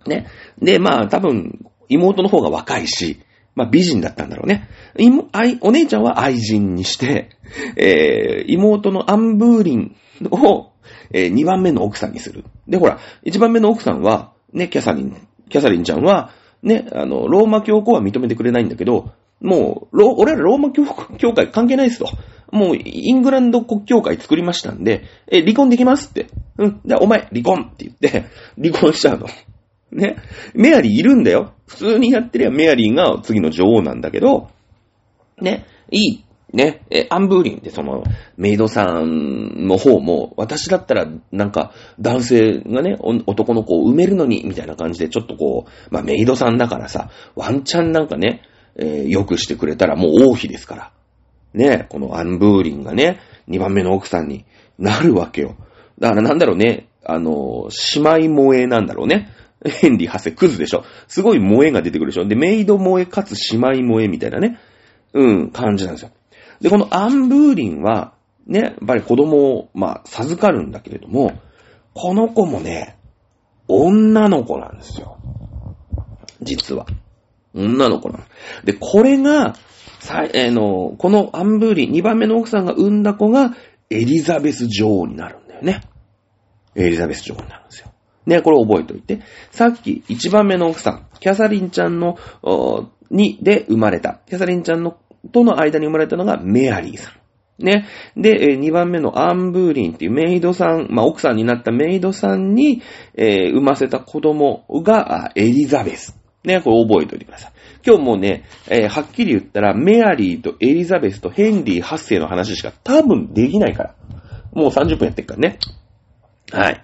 ね。で、まあ、多分、妹の方が若いし、まあ、美人だったんだろうね。いも、あいお姉ちゃんは愛人にして、えー、妹のアンブーリンを、えー、2番目の奥さんにする。で、ほら、1番目の奥さんは、ね、キャサリン、キャサリンちゃんは、ね、あの、ローマ教皇は認めてくれないんだけど、もう、俺らローマ教教会関係ないですと。もう、イングランド国教会作りましたんで、え、離婚できますって。うん。じゃあ、お前、離婚って言って、離婚しちゃうの。ね。メアリーいるんだよ。普通にやってりゃメアリーが次の女王なんだけど、ね。いい。ね。え、アンブーリンってその、メイドさんの方も、私だったら、なんか、男性がね、男の子を埋めるのに、みたいな感じで、ちょっとこう、まあ、メイドさんだからさ、ワンチャンなんかね、えー、よくしてくれたらもう王妃ですから。ね、このアンブーリンがね、2番目の奥さんになるわけよ。だからなんだろうね、あの、姉妹萌えなんだろうね。ヘンリー発生クズでしょ。すごい萌えが出てくるでしょ。で、メイド萌えかつ姉妹萌えみたいなね、うん、感じなんですよ。で、このアンブーリンは、ね、やっぱり子供を、まあ、授かるんだけれども、この子もね、女の子なんですよ。実は。女の子なの。で、これが、さえー、の、このアンブーリン、2番目の奥さんが産んだ子が、エリザベス女王になるんだよね。エリザベス女王になるんですよ。ね、これ覚えておいて。さっき、1番目の奥さん、キャサリンちゃんの、に、で生まれた。キャサリンちゃんの、との間に生まれたのがメアリーさん。ね。で、2番目のアンブーリンっていうメイドさん、まあ、奥さんになったメイドさんに、えー、産ませた子供が、エリザベス。ね、これ覚えておいてください。今日もね、えー、はっきり言ったら、メアリーとエリザベスとヘンリー8世の話しか多分できないから。もう30分やってっからね。はい。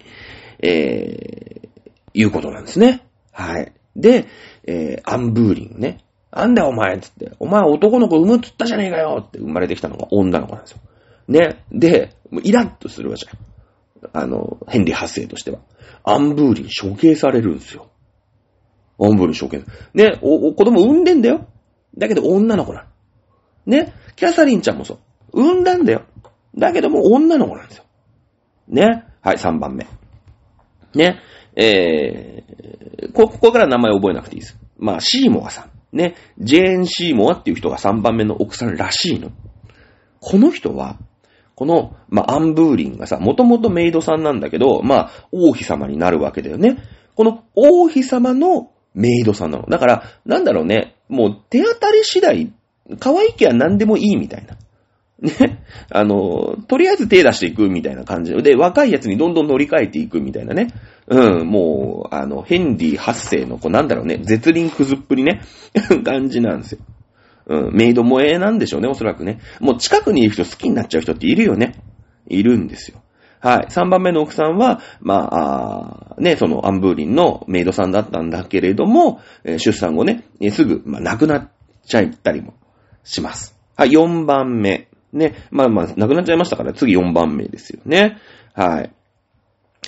えー、いうことなんですね。はい。で、えー、アンブーリンね。なんだお前つって。お前男の子産むっつったじゃねえかよって生まれてきたのが女の子なんですよ。ね。で、イラッとするわじゃん。あの、ヘンリー8世としては。アンブーリン処刑されるんですよ。アンブーリン処刑。ね、お、お子供産んでんだよ。だけど女の子なの。ね。キャサリンちゃんもそう。産んだんだよ。だけども女の子なんですよ。ね。はい、3番目。ね。えー、こ、こから名前覚えなくていいです。まあ、シーモアさん。ね。ジェーン・シーモアっていう人が3番目の奥さんらしいの。この人は、この、まあ、アンブーリンがさ、もともとメイドさんなんだけど、まあ、王妃様になるわけだよね。この王妃様のメイドさんなの。だから、なんだろうね、もう手当たり次第、可愛い気は何でもいいみたいな。ね。あの、とりあえず手出していくみたいな感じで、若いやつにどんどん乗り換えていくみたいなね。うん、もう、あの、ヘンリー8世の、こうなんだろうね、絶輪くずっぷりね、感じなんですよ。うん、メイド萌えなんでしょうね、おそらくね。もう近くにいる人好きになっちゃう人っているよね。いるんですよ。はい。3番目の奥さんは、まあ、あね、そのアンブーリンのメイドさんだったんだけれども、えー出産後ね、すぐ、まあ、亡くなっちゃったりもします。はい、4番目。ね、まあまあ、亡くなっちゃいましたから、次4番目ですよね。はい。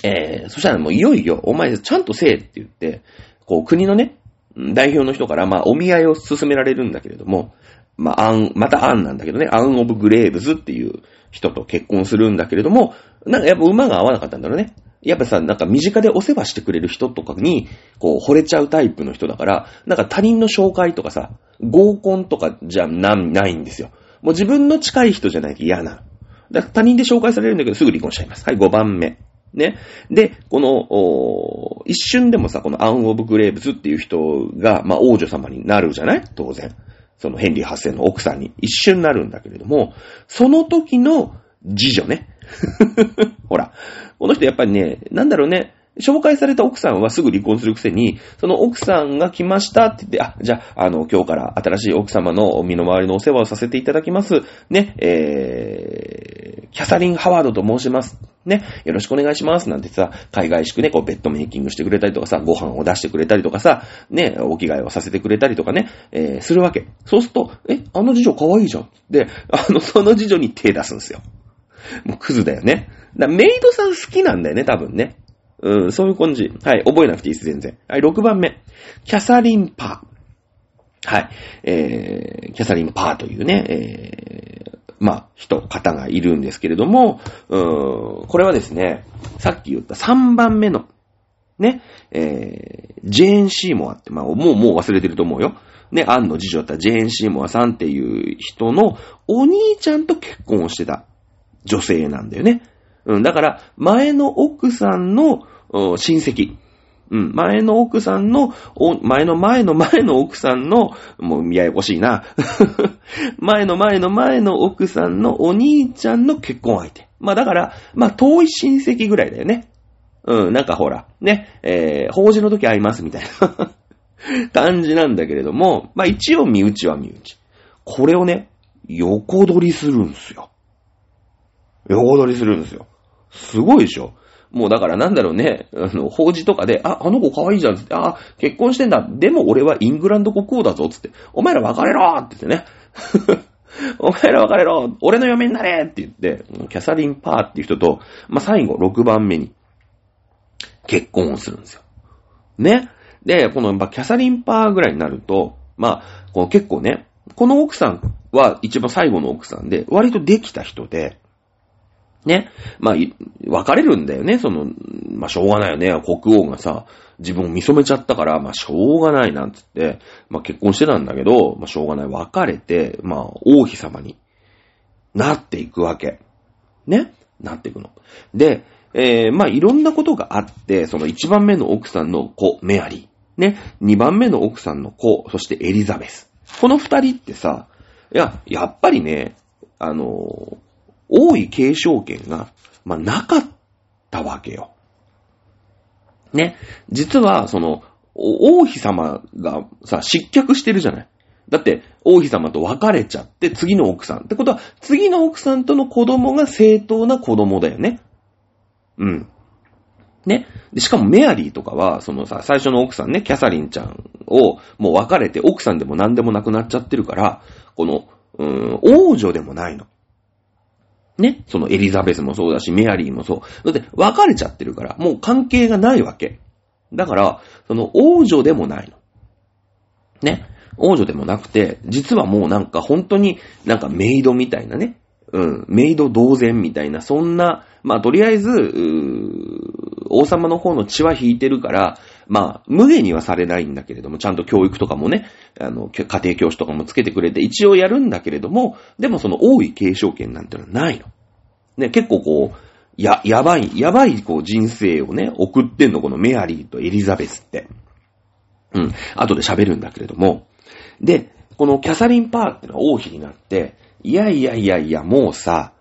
えー、そしたらもういよいよ、お前ちゃんとせえって言って、こう、国のね、代表の人から、まあ、お見合いを勧められるんだけれども、まあ、アン、またアンなんだけどね、アン・オブ・グレーブズっていう人と結婚するんだけれども、なんかやっぱ馬が合わなかったんだろうね。やっぱさ、なんか身近でお世話してくれる人とかに、こう、惚れちゃうタイプの人だから、なんか他人の紹介とかさ、合コンとかじゃな、ないんですよ。もう自分の近い人じゃないと嫌な。だから他人で紹介されるんだけど、すぐ離婚しちゃいます。はい、5番目。ね。で、この、一瞬でもさ、このアン・オブ・グレーブズっていう人が、まあ、王女様になるじゃない？当然。そのヘンリー8世の奥さんに一瞬なるんだけれども、その時の次女ね。ほら。この人やっぱりね、なんだろうね、紹介された奥さんはすぐ離婚するくせに、その奥さんが来ましたって言って、あ、じゃあ、あの、今日から新しい奥様の身の回りのお世話をさせていただきます。ね、えー、キャサリン・ハワードと申します。ね、よろしくお願いします。なんてさ、海外宿ね、こう、ベッドメイキングしてくれたりとかさ、ご飯を出してくれたりとかさ、ね、お着替えをさせてくれたりとかね、えー、するわけ。そうすると、え、あの次女可愛いじゃん。で、あの、その次女に手出すんですよ。もうクズだよね。だメイドさん好きなんだよね、多分ね。うん、そういう感じ。はい、覚えなくていいです、全然。はい、6番目。キャサリン・パー。はい、えー、キャサリン・パーというね、えー、まあ、人、方がいるんですけれども、うーん、これはですね、さっき言った3番目の、ね、えー、ジェーン・シーモアって、まあ、もう、もう忘れてると思うよ。ね、アンの次女だったジェーン・シーモアさんっていう人のお兄ちゃんと結婚をしてた女性なんだよね。うん、だから、前の奥さんの親戚。うん、前の奥さんの、お前の前の前の奥さんの、もうややこしいな。前の前の前の奥さんのお兄ちゃんの結婚相手。まあだから、まあ遠い親戚ぐらいだよね。うん、なんかほら、ね、えー、法事の時会いますみたいな 感じなんだけれども、まあ一応身内は身内。これをね、横取りするんすよ。横取りするんですよ。すごいでしょもうだからなんだろうね、あの、法事とかで、あ、あの子可愛いじゃんつって、あ、結婚してんだ。でも俺はイングランド国王だぞっつって、お前ら別れろって言ってね。お前ら別れろ俺の嫁になれって言って、キャサリン・パーっていう人と、まあ、最後6番目に結婚をするんですよ。ね。で、この、ま、キャサリン・パーぐらいになると、まあ、この結構ね、この奥さんは一番最後の奥さんで、割とできた人で、ね。まあ、別れるんだよね。その、まあ、しょうがないよね。国王がさ、自分を見染めちゃったから、まあ、しょうがないなんつって、まあ、結婚してたんだけど、まあ、しょうがない。別れて、まあ、王妃様になっていくわけ。ね。なっていくの。で、えー、まあ、いろんなことがあって、その1番目の奥さんの子、メアリー。ね。2番目の奥さんの子、そしてエリザベス。この二人ってさ、いや、やっぱりね、あの王位継承権が、まあ、なかったわけよ。ね。実は、その、王妃様がさ、失脚してるじゃない。だって、王妃様と別れちゃって、次の奥さん。ってことは、次の奥さんとの子供が正当な子供だよね。うん。ね。でしかもメアリーとかは、そのさ、最初の奥さんね、キャサリンちゃんを、もう別れて、奥さんでも何でもなくなっちゃってるから、この、うーん、王女でもないの。ね。そのエリザベスもそうだし、メアリーもそう。だって別れちゃってるから、もう関係がないわけ。だから、その王女でもないの。ね。王女でもなくて、実はもうなんか本当になんかメイドみたいなね。うん。メイド同然みたいな、そんな、まあとりあえず、王様の方の血は引いてるから、まあ、無限にはされないんだけれども、ちゃんと教育とかもね、あの、家庭教師とかもつけてくれて、一応やるんだけれども、でもその王位継承権なんてのはないの。ね、結構こう、や、やばい、やばいこう人生をね、送ってんの、このメアリーとエリザベスって。うん、後で喋るんだけれども。で、このキャサリン・パーってのは王妃になって、いやいやいやいや、もうさ、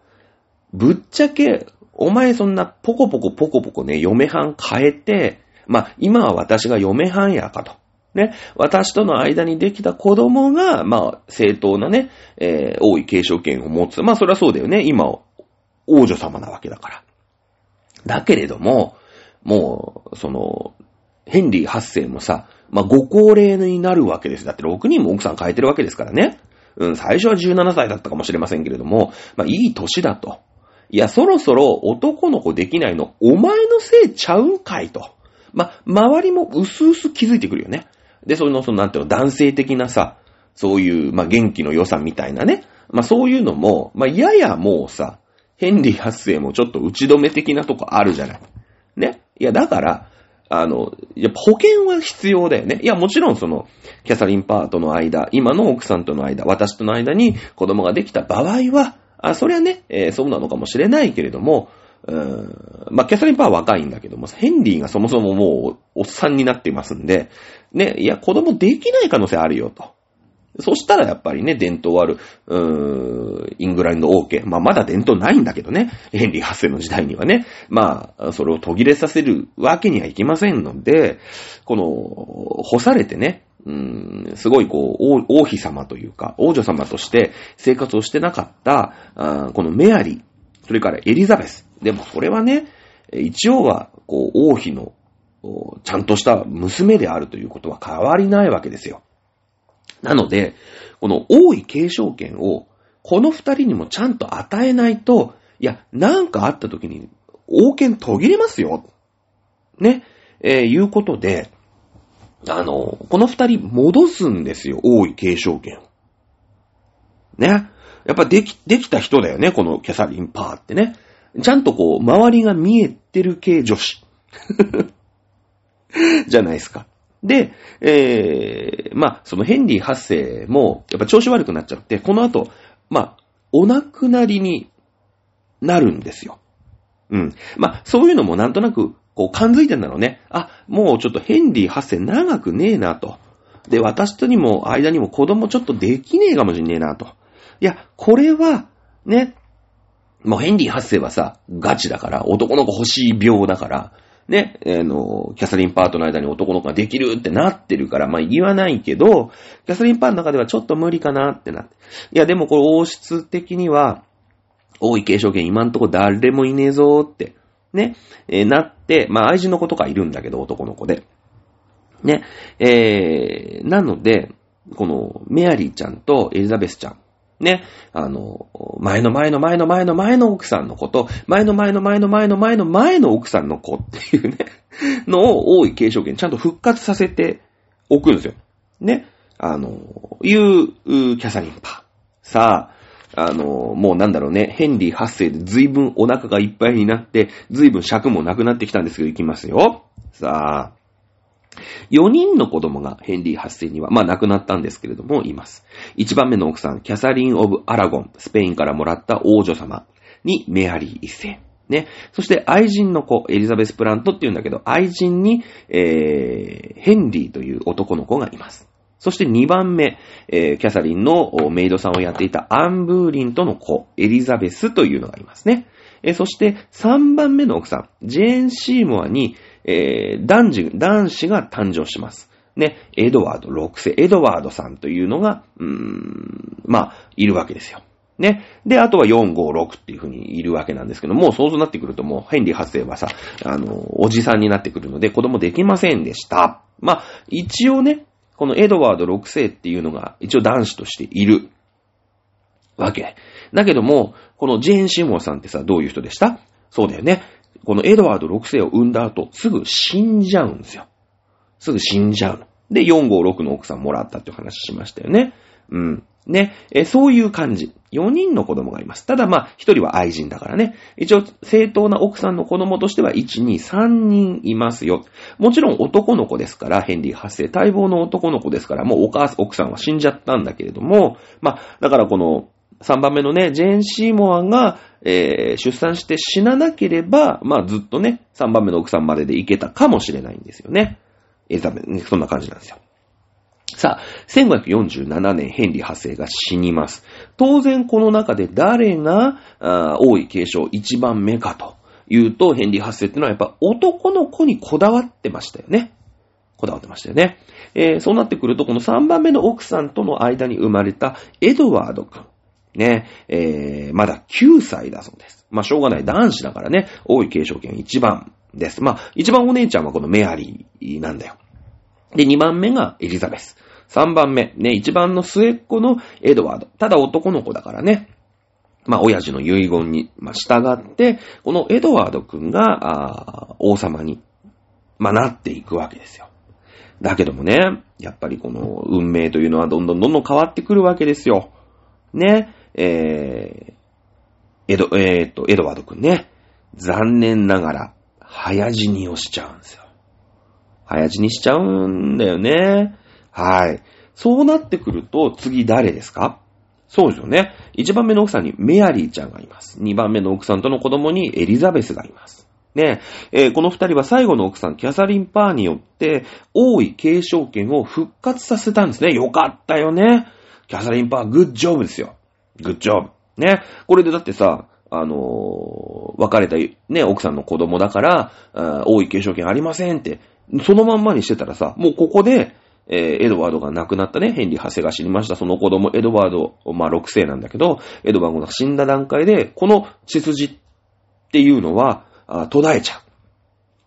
ぶっちゃけ、お前そんなポコポコポコポコね、嫁はん変えて、まあ、今は私が嫁はんやかと。ね、私との間にできた子供が、まあ、正当なね、えー、王位継承権を持つ。まあ、それはそうだよね。今、王女様なわけだから。だけれども、もう、その、ヘンリー8世もさ、まあ、ご高齢になるわけです。だって6人も奥さん変えてるわけですからね。うん、最初は17歳だったかもしれませんけれども、まあ、いい歳だと。いや、そろそろ男の子できないの、お前のせいちゃうんかいと。ま、周りも薄々気づいてくるよね。で、その、その、なんていうの、男性的なさ、そういう、まあ、元気の良さみたいなね。まあ、そういうのも、まあ、ややもうさ、ヘンリー発生もちょっと打ち止め的なとこあるじゃない。ね？いや、だから、あの、やっぱ保険は必要だよね。いや、もちろんその、キャサリン・パートの間、今の奥さんとの間、私との間に子供ができた場合は、あ、それはね、えー、そうなのかもしれないけれども、まあ、キャサリン・パーは若いんだけども、ヘンリーがそもそももう、おっさんになってますんで、ね、いや、子供できない可能性あるよと。そしたらやっぱりね、伝統ある、うーん、イングランド王家。まあ、まだ伝統ないんだけどね。ヘンリー8世の時代にはね。まあ、それを途切れさせるわけにはいきませんので、この、干されてね、うーん、すごいこう、王妃様というか、王女様として生活をしてなかった、あこのメアリー、それからエリザベス。でもそれはね、一応は、こう、王妃の、ちゃんとした娘であるということは変わりないわけですよ。なので、この王位継承権を、この二人にもちゃんと与えないと、いや、なんかあった時に、王権途切れますよ。ね、えー、いうことで、あの、この二人戻すんですよ、王位継承権。ね。やっぱでき、できた人だよね、このキャサリン・パーってね。ちゃんとこう、周りが見えてる系女子。じゃないですか。で、えー、まあ、そのヘンリー8世も、やっぱ調子悪くなっちゃって、この後、まあ、お亡くなりになるんですよ。うん。まあ、そういうのもなんとなく、こう感づいてんだろうね。あ、もうちょっとヘンリー8世長くねえなと。で、私とにも、間にも子供ちょっとできねえかもしんねえなと。いや、これは、ね、もうヘンリー8世はさ、ガチだから、男の子欲しい病だから、ね、あの、キャサリン・パートの間に男の子ができるってなってるから、まあ言わないけど、キャサリン・パーの中ではちょっと無理かなってなって。いや、でもこれ王室的には、王位継承権今んとこ誰もいねえぞーって、ね、えー、なって、まあ愛人の子とかいるんだけど、男の子で。ね、えー、なので、このメアリーちゃんとエリザベスちゃん、ね、あの、前の前の前の前の前の奥さんの子と、前の前の前の前の前の前の奥さんの子っていうね、のを多い継承権ちゃんと復活させておくんですよ。ね。あの、いう、うキャサリンパさあ、あの、もうなんだろうね、ヘンリー8世で随分お腹がいっぱいになって、随分尺もなくなってきたんですけど、いきますよ。さあ、4人の子供がヘンリー8世には、まあ亡くなったんですけれども、います。1番目の奥さん、キャサリン・オブ・アラゴン、スペインからもらった王女様にメアリー1世。ね。そして愛人の子、エリザベス・プラントって言うんだけど、愛人に、えー、ヘンリーという男の子がいます。そして2番目、えー、キャサリンのメイドさんをやっていたアンブーリンとの子、エリザベスというのがいますね。えー、そして3番目の奥さん、ジェーン・シーモアに、えー、男児、男子が誕生します。ね、エドワード6世、エドワードさんというのが、うーん、まあ、いるわけですよ。ね。で、あとは4、5、6っていう風にいるわけなんですけども、そうそうなってくるともう、ヘンリー8世はさ、あの、おじさんになってくるので、子供できませんでした。まあ、一応ね、このエドワード6世っていうのが、一応男子としているわけ。だけども、このジェーン・シモンさんってさ、どういう人でした？そうだよね。このエドワード6世を産んだ後、すぐ死んじゃうんですよ。すぐ死んじゃう。で、456の奥さんもらったっていう話しましたよね。うん。ね、えそういう感じ。4人の子供がいます。ただまあ、1人は愛人だからね。一応、正当な奥さんの子供としては1、2、3人いますよ。もちろん男の子ですから、ヘンリー8世、待望の男の子ですから、もうお母さん、奥さんは死んじゃったんだけれども、まあ、だからこの、3番目のね、ジェーン・シーモアが、えー、出産して死ななければ、まあずっとね、3番目の奥さんまででいけたかもしれないんですよね。エリザベ、そんな感じなんですよ。さあ、1547年ヘンリー8世が死にます。当然この中で誰が、あ王位継承1番目かというと、ヘンリー8世ってのはやっぱ男の子にこだわってましたよね。こだわってましたよね。えーそうなってくると、この3番目の奥さんとの間に生まれたエドワード君。ね、えーまだ9歳だそうです。まあ、しょうがない。男子だからね、王位継承権1番です。まあ、一番お姉ちゃんはこのメアリーなんだよ。で、2番目がエリザベス。3番目、ね、一番の末っ子のエドワード。ただ男の子だからね。まあ、親父の遺言に、まあ、従って、このエドワード君が、あ王様に、まあ、なっていくわけですよ。だけどもね、やっぱりこの運命というのはどんどんどんどん変わってくるわけですよ。ね、えー、エド、えーっと、エドワード君ね、残念ながら、早死にをしちゃうんですよ。早死にしちゃうんだよね。はい。そうなってくると、次誰ですか？そうですよね。1番目の奥さんにメアリーちゃんがいます。2番目の奥さんとの子供にエリザベスがいます。ねえーこの二人は最後の奥さん、キャサリン・パーによって、王位継承権を復活させたんですね。よかったよね。キャサリン・パー、グッジョブですよ。グッジョブ。ね。これでだってさ、あのー別れたね、奥さんの子供だから、あー王位継承権ありませんって、そのまんまにしてたらさ、もうここで、えーエドワードが亡くなったね、ヘンリー・ハセが死にました。その子供、エドワード、まあ6世なんだけど、エドワードが死んだ段階で、この血筋っていうのは、あ途絶えちゃう。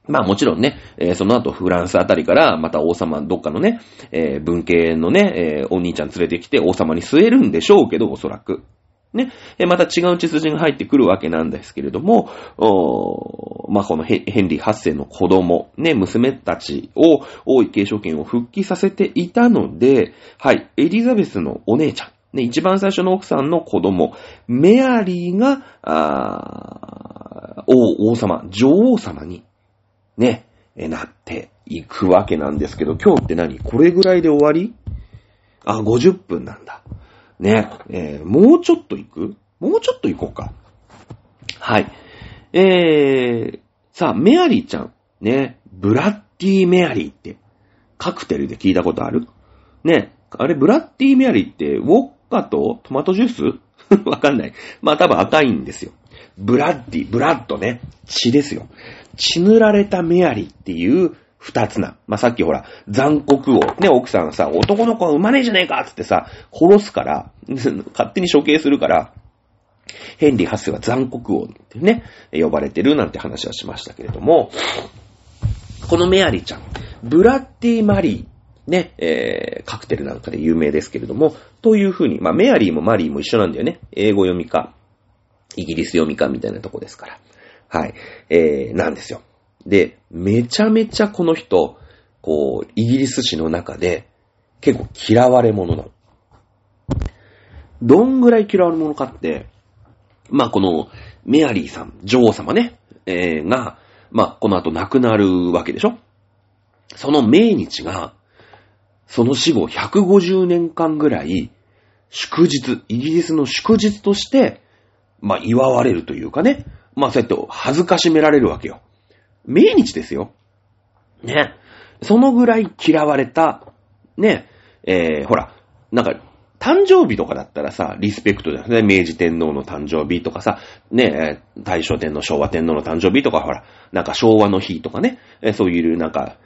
まあもちろんね、えーその後フランスあたりからまた王様どっかのね、えー文系のね、えーお兄ちゃん連れてきて王様に据えるんでしょうけど、おそらく。ね。えまた違う血筋が入ってくるわけなんですけれども、まあこのヘンリー8世の子供、ね、娘たちを王位継承権を復帰させていたので、はい、エリザベスのお姉ちゃん、ね、一番最初の奥さんの子供、メアリーが、あ王、王様、女王様に、ね、えなっていくわけなんですけど、今日って何？これぐらいで終わり？あ、50分なんだ。ね、えーもうちょっと行く？もうちょっと行こうか。はい。えー、さあ、メアリーちゃん、ね、ブラッディーメアリーって、カクテルで聞いたことある？ね、あれ、ブラッディーメアリーって、ウォッカとトマトジュース？わかんない。まあ多分赤いんですよ。ブラッディ、ブラッドね。血ですよ。血塗られたメアリーっていう二つな。まあ、さっきほら、残酷を、ね、奥さんさ、男の子は産まねえじゃねえかつってさ、殺すから、勝手に処刑するから、ヘンリー8世は残酷王ってね、呼ばれてるなんて話はしましたけれども、このメアリーちゃん、ブラッディマリー、ね、えー、カクテルなんかで有名ですけれども、というふうに、まあ、メアリーもマリーも一緒なんだよね。英語読みか、イギリス読みかみたいなとこですから。はい。えー、なんですよ。で、めちゃめちゃこの人、こう、イギリス史の中で、結構嫌われ者なの。どんぐらい嫌われ者かって、まあ、この、メアリーさん、女王様ね、えー、が、まあ、この後亡くなるわけでしょその命日が、その死後150年間ぐらい、祝日、イギリスの祝日として、まあ、祝われるというかね。まあ、そうやって恥ずかしめられるわけよ。命日ですよ。ね。そのぐらい嫌われた、ね。えー、ほら、なんか、誕生日とかだったらさ、リスペクトだよね。明治天皇の誕生日とかさ、ね、えー大正天皇、昭和天皇の誕生日とか、ほら、なんか昭和の日とかね、えーそういうなんか、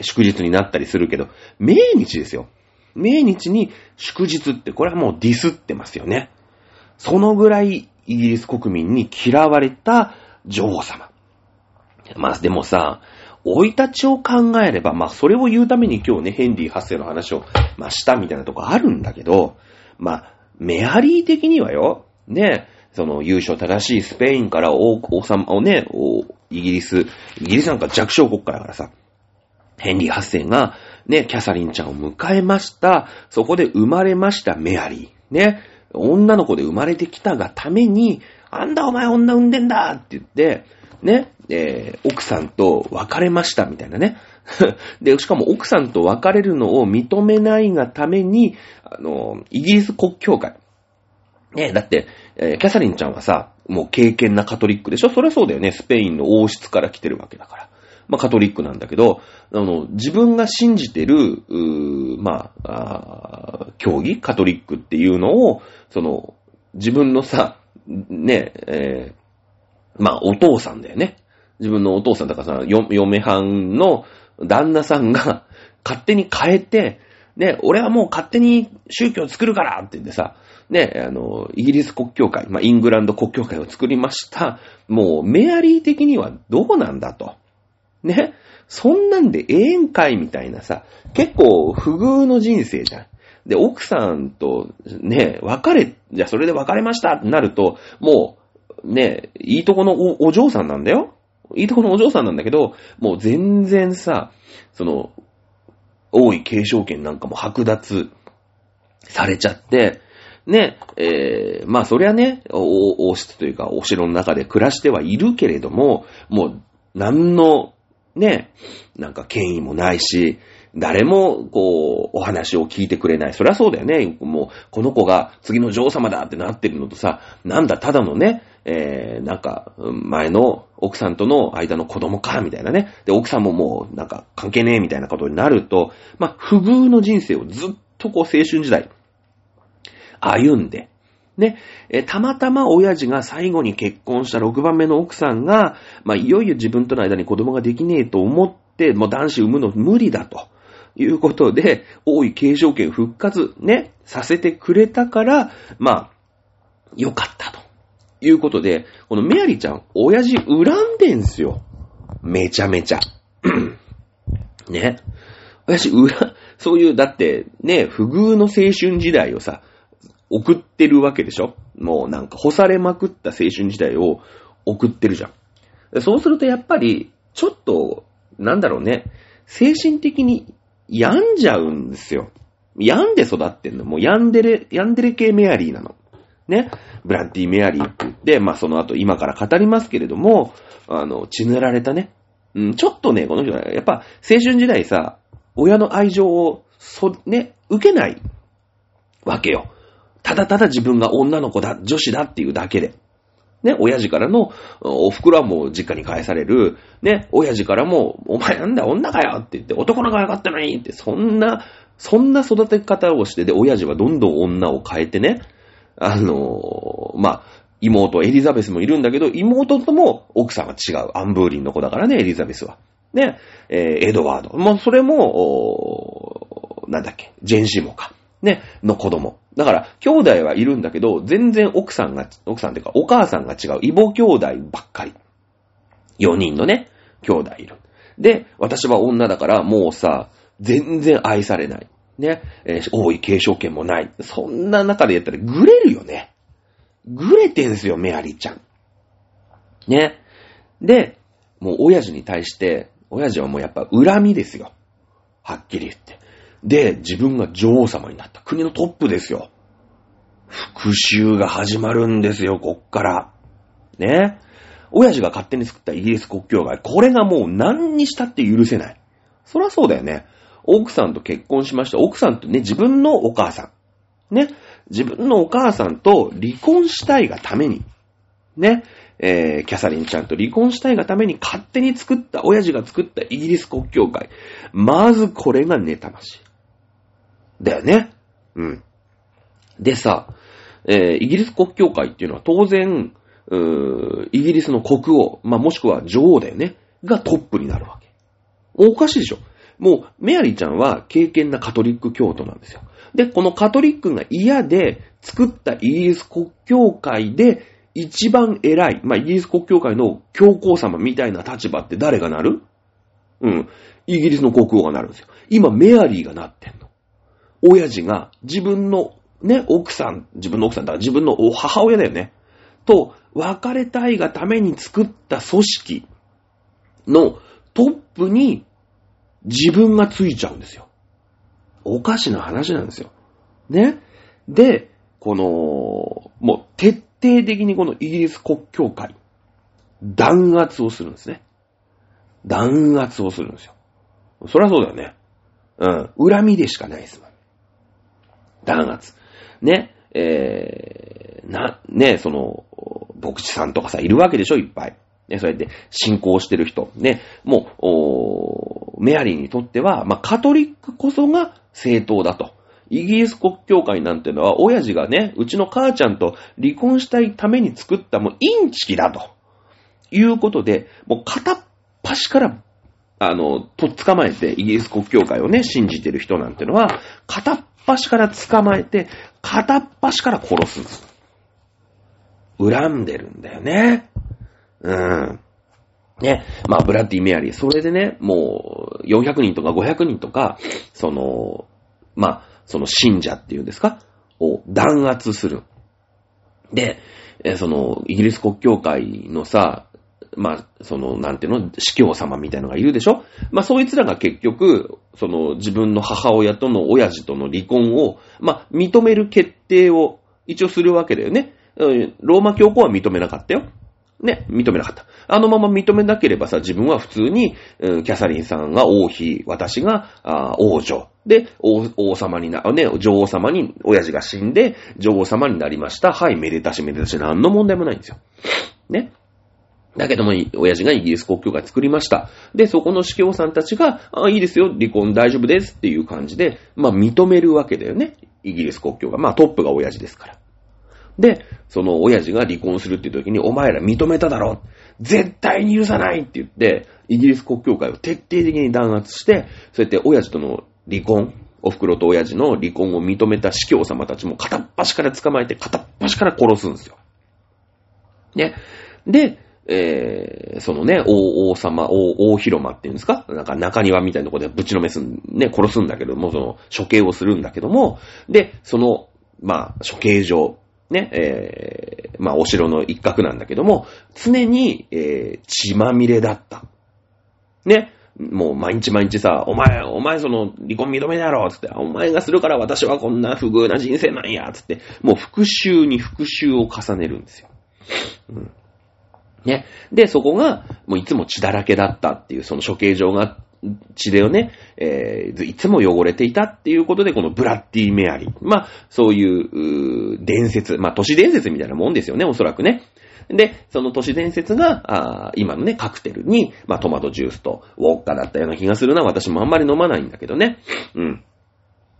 祝日になったりするけど、命日ですよ。命日に祝日って、これはもうディスってますよね。そのぐらいイギリス国民に嫌われた女王様。まあでもさ、生い立ちを考えれば、まあそれを言うために今日ね、ヘンリー8世の話を、まあしたみたいなとこあるんだけど、まあ、メアリー的にはよ、ね、その優勝正しいスペインから王王様をね、イギリス、イギリスなんか弱小国家だからさ、ヘンリー8世が、ね、キャサリンちゃんを迎えました。そこで生まれましたメアリー。ね、女の子で生まれてきたがために、あんだお前女産んでんだって言って、ね、えー奥さんと別れましたみたいなね。で、しかも奥さんと別れるのを認めないがために、あの、イギリス国教会。ねだって、えーキャサリンちゃんはさ、もう敬虔なカトリックでしょ？そりゃそうだよね。スペインの王室から来てるわけだから。まあ、カトリックなんだけど、あの、自分が信じてる、うまああ、教義カトリックっていうのを、その、自分のさ、ね、えーまあ、お父さんだよね。自分のお父さんだからさ、よ嫁はんの旦那さんが勝手に変えて、ね、俺はもう勝手に宗教を作るからって言ってさ、ね、あの、イギリス国教会、まあ、イングランド国教会を作りました。もう、メアリー的にはどうなんだと。ね。そんなんでええんかいみたいなさ、結構不遇の人生じゃん。で、奥さんとね、別れ、じゃあそれで別れましたってなると、もう、ね、いいとこのおお嬢さんなんだよ。いいとこのお嬢さんなんだけど、もう全然さ、その、王位継承権なんかも剥奪されちゃって、ね、えー、まあそりゃね、王室というかお城の中で暮らしてはいるけれども、もう何のね、なんか権威もないし、誰も、こう、お話を聞いてくれない。そりゃそうだよね。もう、この子が次の女王様だってなってるのとさ、なんだ、ただのね、えー、なんか、前の奥さんとの間の子供か、みたいなね。で、奥さんももう、なんか、関係ねえ、みたいなことになると、まあ、不遇の人生をずっとこう、青春時代、歩んで、ね、えたまたま親父が最後に結婚した6番目の奥さんが、まあ、いよいよ自分との間に子供ができねえと思って、もう男子産むの無理だと。いうことで、王位継承権復活ね、させてくれたから、まあ、よかったと。いうことで、このメアリちゃん、親父恨んでんすよ。めちゃめちゃ。ね。親父恨、そういう、だって、ね、不遇の青春時代をさ、送ってるわけでしょ？もうなんか干されまくった青春時代を送ってるじゃん。そうするとやっぱり、ちょっと、なんだろうね、精神的に病んじゃうんですよ。病んで育ってんの。もう病んでれ、病んでれ系メアリーなの。ね。ブラッディメアリーって言って、まあその後今から語りますけれども、あの、血塗られたね。うん、ちょっとね、この人は、やっぱ青春時代さ、親の愛情を、そ、ね、受けないわけよ。ただただ自分が女の子だ、女子だっていうだけで。ね、親父からの、お袋はもう実家に返される。ね、親父からも、お前なんだ女かよって言って、男の子が良かったのにって、そんな、そんな育て方をして、で、親父はどんどん女を変えてね、あのーまあ、妹エリザベスもいるんだけど、妹とも奥さんは違う。アンブーリンの子だからね、エリザベスは。ね、えーエドワード。もうそれも、なんだっけ、ジェンシモか。ね、の子供。だから、兄弟はいるんだけど、全然奥さんが、奥さんっていうか、お母さんが違う。異母兄弟ばっかり。4人のね、兄弟いる。で、私は女だから、もうさ、全然愛されない。ね、えー王位継承権もない。そんな中でやったらグレるよね。グレてんすよ、メアリーちゃん。ね。で、もう親父に対して、親父はもうやっぱ恨みですよ。はっきり言って。で、自分が女王様になった。国のトップですよ。復讐が始まるんですよ、こっから。ね。親父が勝手に作ったイギリス国境外、これがもう何にしたって許せない。そりゃそうだよね。奥さんと結婚しました。奥さんとね、自分のお母さん。ね。自分のお母さんと離婚したいがために。ね。えー、キャサリンちゃんと離婚したいがために勝手に作った、親父が作ったイギリス国教会。まずこれがネタまし。だよね。うん。でさ、えー、イギリス国教会っていうのは当然、うーイギリスの国王、まあ、もしくは女王だよね。がトップになるわけ。おかしいでしょ。もう、メアリーちゃんは敬虔なカトリック教徒なんですよ。で、このカトリックが嫌で作ったイギリス国教会で一番偉い、まあ、イギリス国教会の教皇様みたいな立場って誰がなる？うん。イギリスの国王がなるんですよ。今、メアリーがなってんの。親父が自分のね、奥さん、自分の奥さんだから自分の母親だよね。と、別れたいがために作った組織のトップに自分がついちゃうんですよ。おかしな話なんですよ。ね。で、この、もう徹底的にこのイギリス国教会、弾圧をするんですね。弾圧をするんですよ。そりゃそうだよね。うん。恨みでしかないですもん。弾圧。ね。えー、な、ね、その、牧師さんとかさ、いるわけでしょ、いっぱい。ね、そうやって信仰してる人、ね、もう、おメアリーにとっては、まあ、カトリックこそが正当だと。イギリス国教会なんてのは、親父がね、うちの母ちゃんと離婚したいために作ったもうインチキだと。いうことで、もう片っ端から、あの、とっ捕まえて、イギリス国教会をね、信じてる人なんてのは、片っ端から捕まえて、片っ端から殺すんです。恨んでるんだよね。うん。ね。まあ、ブラッディ・メアリー。それでね、もう、400人とか500人とか、その、まあ、その信者っていうんですか？を弾圧する。で、その、イギリス国教会のさ、まあ、その、なんていうの、司教様みたいのがいるでしょ？まあ、そいつらが結局、その、自分の母親との親父との離婚を、まあ、認める決定を一応するわけだよね。ローマ教皇は認めなかったよ。ね、認めなかった。あのまま認めなければさ、自分は普通に、うん、キャサリンさんが王妃、私があ王女。で王、王様にな、ね、女王様に、親父が死んで、女王様になりました。はい、めでたしめでたし、何の問題もないんですよ。ね。だけども、親父がイギリス国教会作りました。で、そこの司教さんたちが、あ、いいですよ、離婚大丈夫ですっていう感じで、まあ認めるわけだよね。イギリス国教が。まあトップが親父ですから。で、その親父が離婚するっていう時に、お前ら認めただろ絶対に許さないって言って、イギリス国教会を徹底的に弾圧して、そうやって親父との離婚、お袋と親父の離婚を認めた司教様たちも片っ端から捕まえて片っ端から殺すんですよ。ね。で、えー、そのね、王王様、王、王広間っていうんですか？なんか中庭みたいなとこでぶちのめすん、ね、殺すんだけども、その処刑をするんだけども、で、その、まあ、処刑場、ね、えー、まあ、お城の一角なんだけども、常に、えー、血まみれだった。ね、もう毎日毎日さ、お前、お前その離婚認めだろつって、お前がするから私はこんな不遇な人生なんやつって、もう復讐に復讐を重ねるんですよ。うん。ね。で、そこが、もういつも血だらけだったっていう、その処刑場が血でをね、えー、いつも汚れていたっていうことで、このブラッディ・メアリー。まあ、そういう、う伝説、まあ、都市伝説みたいなもんですよね、おそらくね。で、その都市伝説が、あ今のね、カクテルに、まあ、トマトジュースとウォッカだったような気がするな。私もあんまり飲まないんだけどね。うん。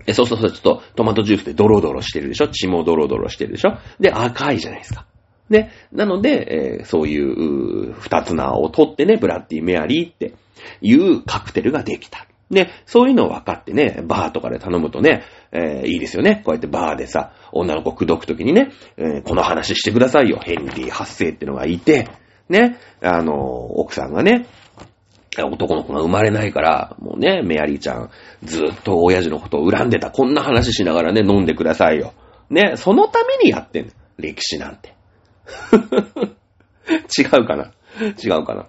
えそうそうそう、ちょっとトマトジュースってドロドロしてるでしょ？血もドロドロしてるでしょ？で、赤いじゃないですか。ね。なので、えー、そういう、二つ名を取ってね、ブラッディ・メアリーっていうカクテルができた。で、そういうのを分かってね、バーとかで頼むとね、えー、いいですよね。こうやってバーでさ、女の子口説くときにね、えー、この話してくださいよ。ヘンリー発生ってのがいて、ね、あのー、奥さんがね、男の子が生まれないから、もうね、メアリーちゃん、ずっと親父のことを恨んでた。こんな話しながらね、飲んでくださいよ。ね、そのためにやってんの。歴史なんて。違うかな違うかな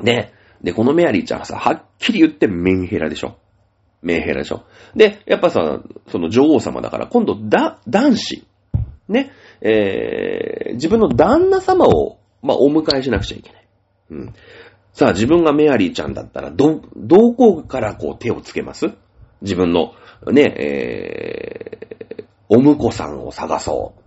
ね。で、このメアリーちゃんはさ、はっきり言ってメンヘラでしょメンヘラでしょで、やっぱさ、その女王様だから、今度、だ、男子。ね。えー、自分の旦那様を、まあ、お迎えしなくちゃいけない。うん。さあ、自分がメアリーちゃんだったら、ど、どこからこう手をつけます？自分の、ね、えー、お婿さんを探そう。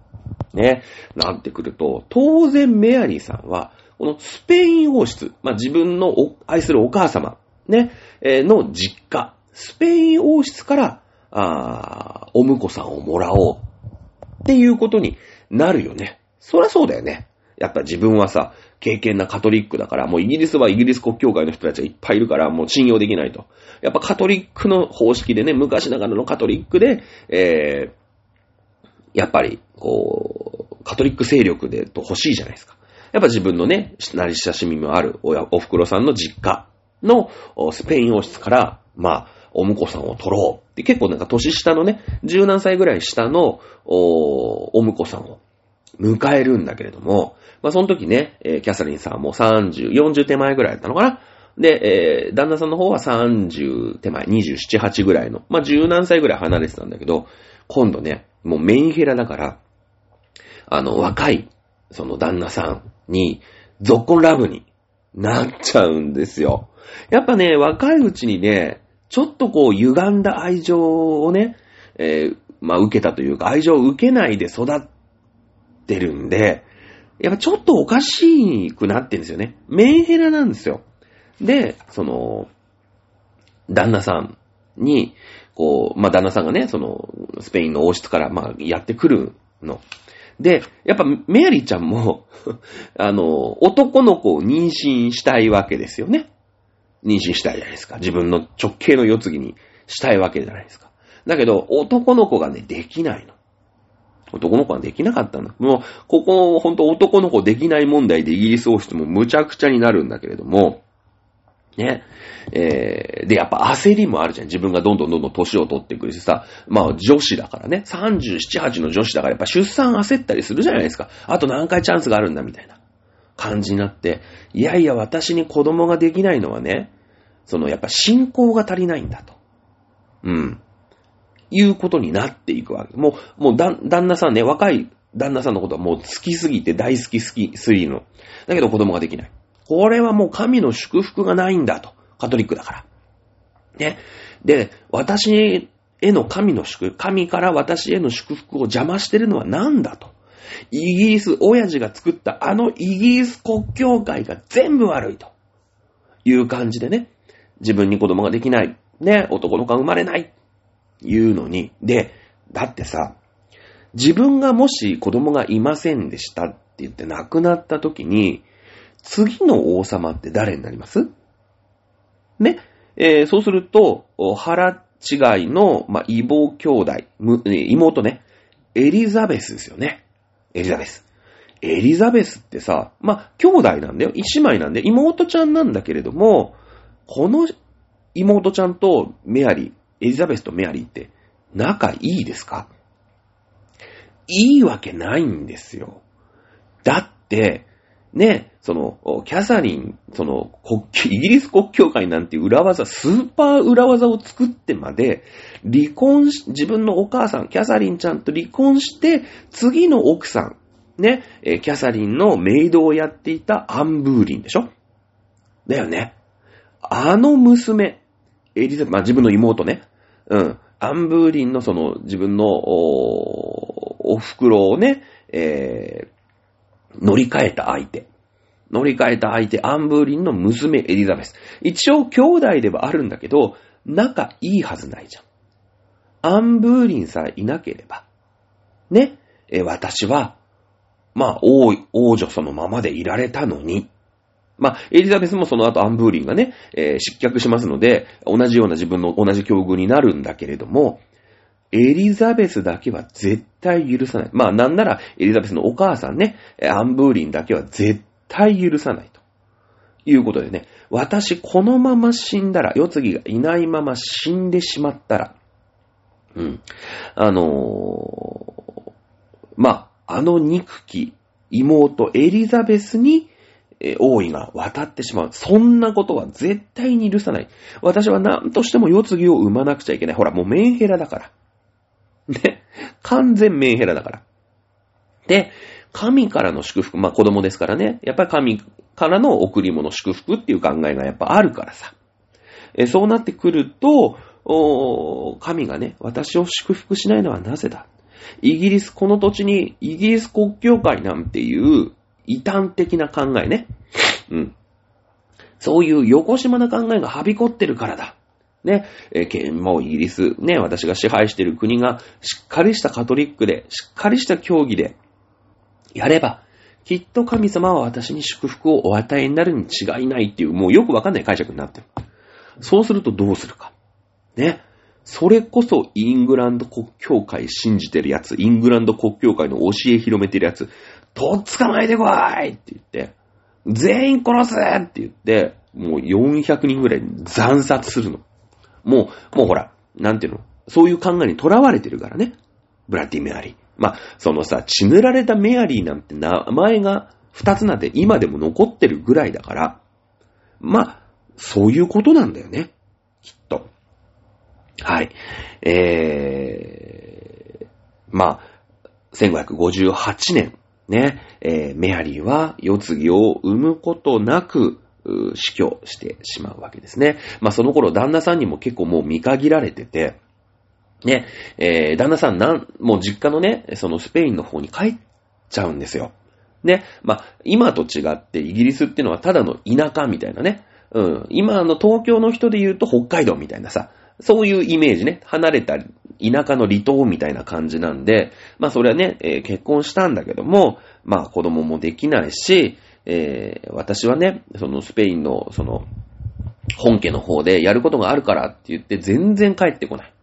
ね。なってくると、当然メアリーさんは、このスペイン王室、まあ、自分の愛するお母様、ね、えー、の実家、スペイン王室から、あお婿さんをもらおうっていうことになるよね。そりゃそうだよね。やっぱ自分はさ、経験なカトリックだから、もうイギリスはイギリス国教会の人たちがいっぱいいるから、もう信用できないと。やっぱカトリックの方式でね、昔ながらのカトリックで、え、やっぱり、こう、カトリック勢力でと欲しいじゃないですか。やっぱ自分のね、なり親しみもあるおお袋さんの実家のスペイン王室から、まあ、お婿さんを取ろう。で結構なんか年下のね、十何歳ぐらい下のおお婿さんを迎えるんだけれども、まあその時ね、えー、キャサリンさんもう30、40手前ぐらいだったのかなで、えー、旦那さんの方は30手前、27、8ぐらいの、まあ十何歳ぐらい離れてたんだけど、今度ね、もうメンヘラだから、あの、若い、その旦那さんに、ゾッコンラブになっちゃうんですよ。やっぱね、若いうちにね、ちょっとこう、歪んだ愛情をね、えー、まあ、受けたというか、愛情を受けないで育ってるんで、やっぱちょっとおかしくなってるんですよね。メンヘラなんですよ。で、その、旦那さんに、こう、まあ、旦那さんがね、その、スペインの王室から、ま、やってくるの。で、やっぱメアリーちゃんも あの、男の子を妊娠したいわけですよね。妊娠したいじゃないですか。自分の直系の世継ぎにしたいわけじゃないですか。だけど、男の子がね、できないの。男の子はできなかったんだ。もう、ここ、ほんと男の子できない問題でイギリス王室もむちゃくちゃになるんだけれども、ね。えー、で、やっぱ焦りもあるじゃん。自分がどんどんどんどん年を取ってくるしさ。まあ、女子だからね。37、8の女子だからやっぱ出産焦ったりするじゃないですか。あと何回チャンスがあるんだみたいな感じになって。いやいや、私に子供ができないのはね、そのやっぱ信仰が足りないんだと。うん。いうことになっていくわけ。もう、もうだ、旦那さんね、若い旦那さんのことはもう好きすぎて大好き好きすぎの。だけど子供ができない。これはもう神の祝福がないんだと。カトリックだから。ね。で、私への神の祝福、神から私への祝福を邪魔してるのは何だと。イギリス、親父が作ったあのイギリス国教会が全部悪いと。いう感じでね。自分に子供ができない。ね。男の子が生まれない。言うのに。で、だってさ、自分がもし子供がいませんでしたって言って亡くなった時に、次の王様って誰になります？ね。えー、そうすると、腹違いの、まあ、異母兄弟、妹ね。エリザベスですよね。エリザベス。エリザベスってさ、まあ、兄弟なんだよ。一姉妹なんで、妹ちゃんなんだけれども、この妹ちゃんとメアリー、エリザベスとメアリーって仲いいですか？いいわけないんですよ。だって、ね、その、キャサリン、その、国イギリス国教会なんて裏技、スーパー裏技を作ってまで、離婚し、自分のお母さん、キャサリンちゃんと離婚して、次の奥さん、ね、キャサリンのメイドをやっていたアンブーリンでしょ？だよね。あの娘、エリザベまあ、自分の妹ね、うん、アンブーリンのその自分のお、お袋をね、えー、乗り換えた相手。乗り換えた相手、アンブーリンの娘エリザベス。一応兄弟ではあるんだけど、仲いいはずないじゃん。アンブーリンさえいなければ、ね、え私は、まあ、王、王女そのままでいられたのに、まあ、エリザベスもその後アンブーリンがね、えー、失脚しますので、同じような自分の同じ境遇になるんだけれども、エリザベスだけは絶対許さない。まあなんならエリザベスのお母さんね、アンブーリンだけは絶対対許さないと。いうことでね、私このまま死んだら、世継ぎがいないまま死んでしまったら、うん。あのー、まあ、あの憎き妹エリザベスに、え王位が渡ってしまう。そんなことは絶対に許さない。私は何としても世継ぎを産まなくちゃいけない。ほら、もうメンヘラだから。ね。完全メンヘラだから。で、神からの祝福、まあ子供ですからね。やっぱり神からの贈り物祝福っていう考えがやっぱあるからさ。えそうなってくると、神がね、私を祝福しないのはなぜだ？イギリス、この土地にイギリス国教会なんていう異端的な考えね。うん。そういう横島な考えがはびこってるからだ。ね、えー、もうイギリス、ね、私が支配している国がしっかりしたカトリックで、しっかりした教義で、やれば、きっと神様は私に祝福をお与えになるに違いないっていう、もうよくわかんない解釈になってる。そうするとどうするか。ね。それこそイングランド国教会信じてるやつ、イングランド国教会の教え広めてるやつ、とっ捕まえてこいって言って、全員殺せって言って、もう400人ぐらい惨殺するの。もう、もうほら、なんていうの？そういう考えにとらわれてるからね。ブラッディ・メアリー。まあ、そのさ、血塗られたメアリーなんて名前が二つなんて今でも残ってるぐらいだから、まあ、そういうことなんだよね。きっと。はい。えー、まあ、1558年、ね、えー、メアリーは世継ぎを産むことなく、死去してしまうわけですね。まあその頃旦那さんにも結構もう見限られてて、ね、えー、旦那さんなん、もう実家のね、そのスペインの方に帰っちゃうんですよ。ね。まあ、今と違ってイギリスっていうのはただの田舎みたいなね。うん。今の東京の人で言うと北海道みたいなさ、そういうイメージね。離れた田舎の離島みたいな感じなんで、まあそれはね、えー、結婚したんだけども、まあ子供もできないし、えー、私はね、そのスペインの、その、本家の方でやることがあるからって言って全然帰ってこない。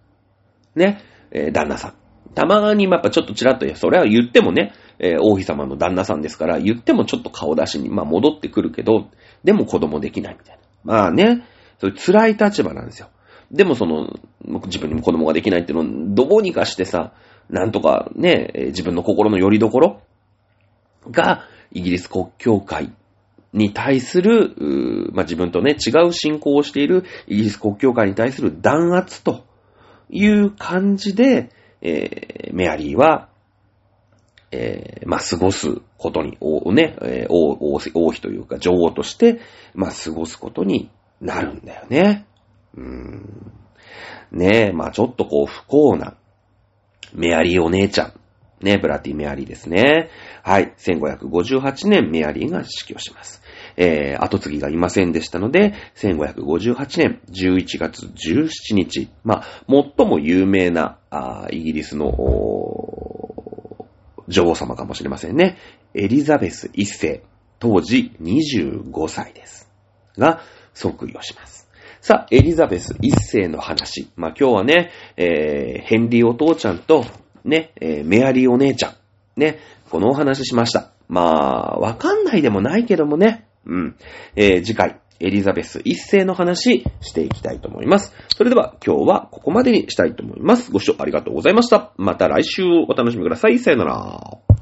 ね、えー、旦那さん。たまにやっぱちょっとちらっと、それは言ってもね、えー、王妃様の旦那さんですから、言ってもちょっと顔出しに、まあ戻ってくるけど、でも子供できないみたいな。まあね、そういう辛い立場なんですよ。でもその、自分にも子供ができないっていうのをどうにかしてさ、なんとかね、自分の心の拠り所が、イギリス国教会に対する、まあ、自分とね、違う信仰をしているイギリス国教会に対する弾圧という感じで、えー、メアリーは、えー、まあ、過ごすことに、おね、えー、王、王妃というか女王として、まあ、過ごすことになるんだよね。うーん。ねえ、まあ、ちょっとこう、不幸な、メアリーお姉ちゃん。ね、ブラティ・メアリーですね。はい。1558年、メアリーが死去します。えー、後継ぎがいませんでしたので、1558年11月17日、まあ、最も有名な、あイギリスの、女王様かもしれませんね。エリザベス一世、当時25歳です。が、即位をします。さあ、エリザベス一世の話。まあ、今日はね、えー、ヘンリーお父ちゃんと、ね、えー、メアリーお姉ちゃん。ね、このお話しました。まあ、わかんないでもないけどもね。うん。えー、次回、エリザベス一世の話していきたいと思います。それでは今日はここまでにしたいと思います。ご視聴ありがとうございました。また来週お楽しみください。さよなら。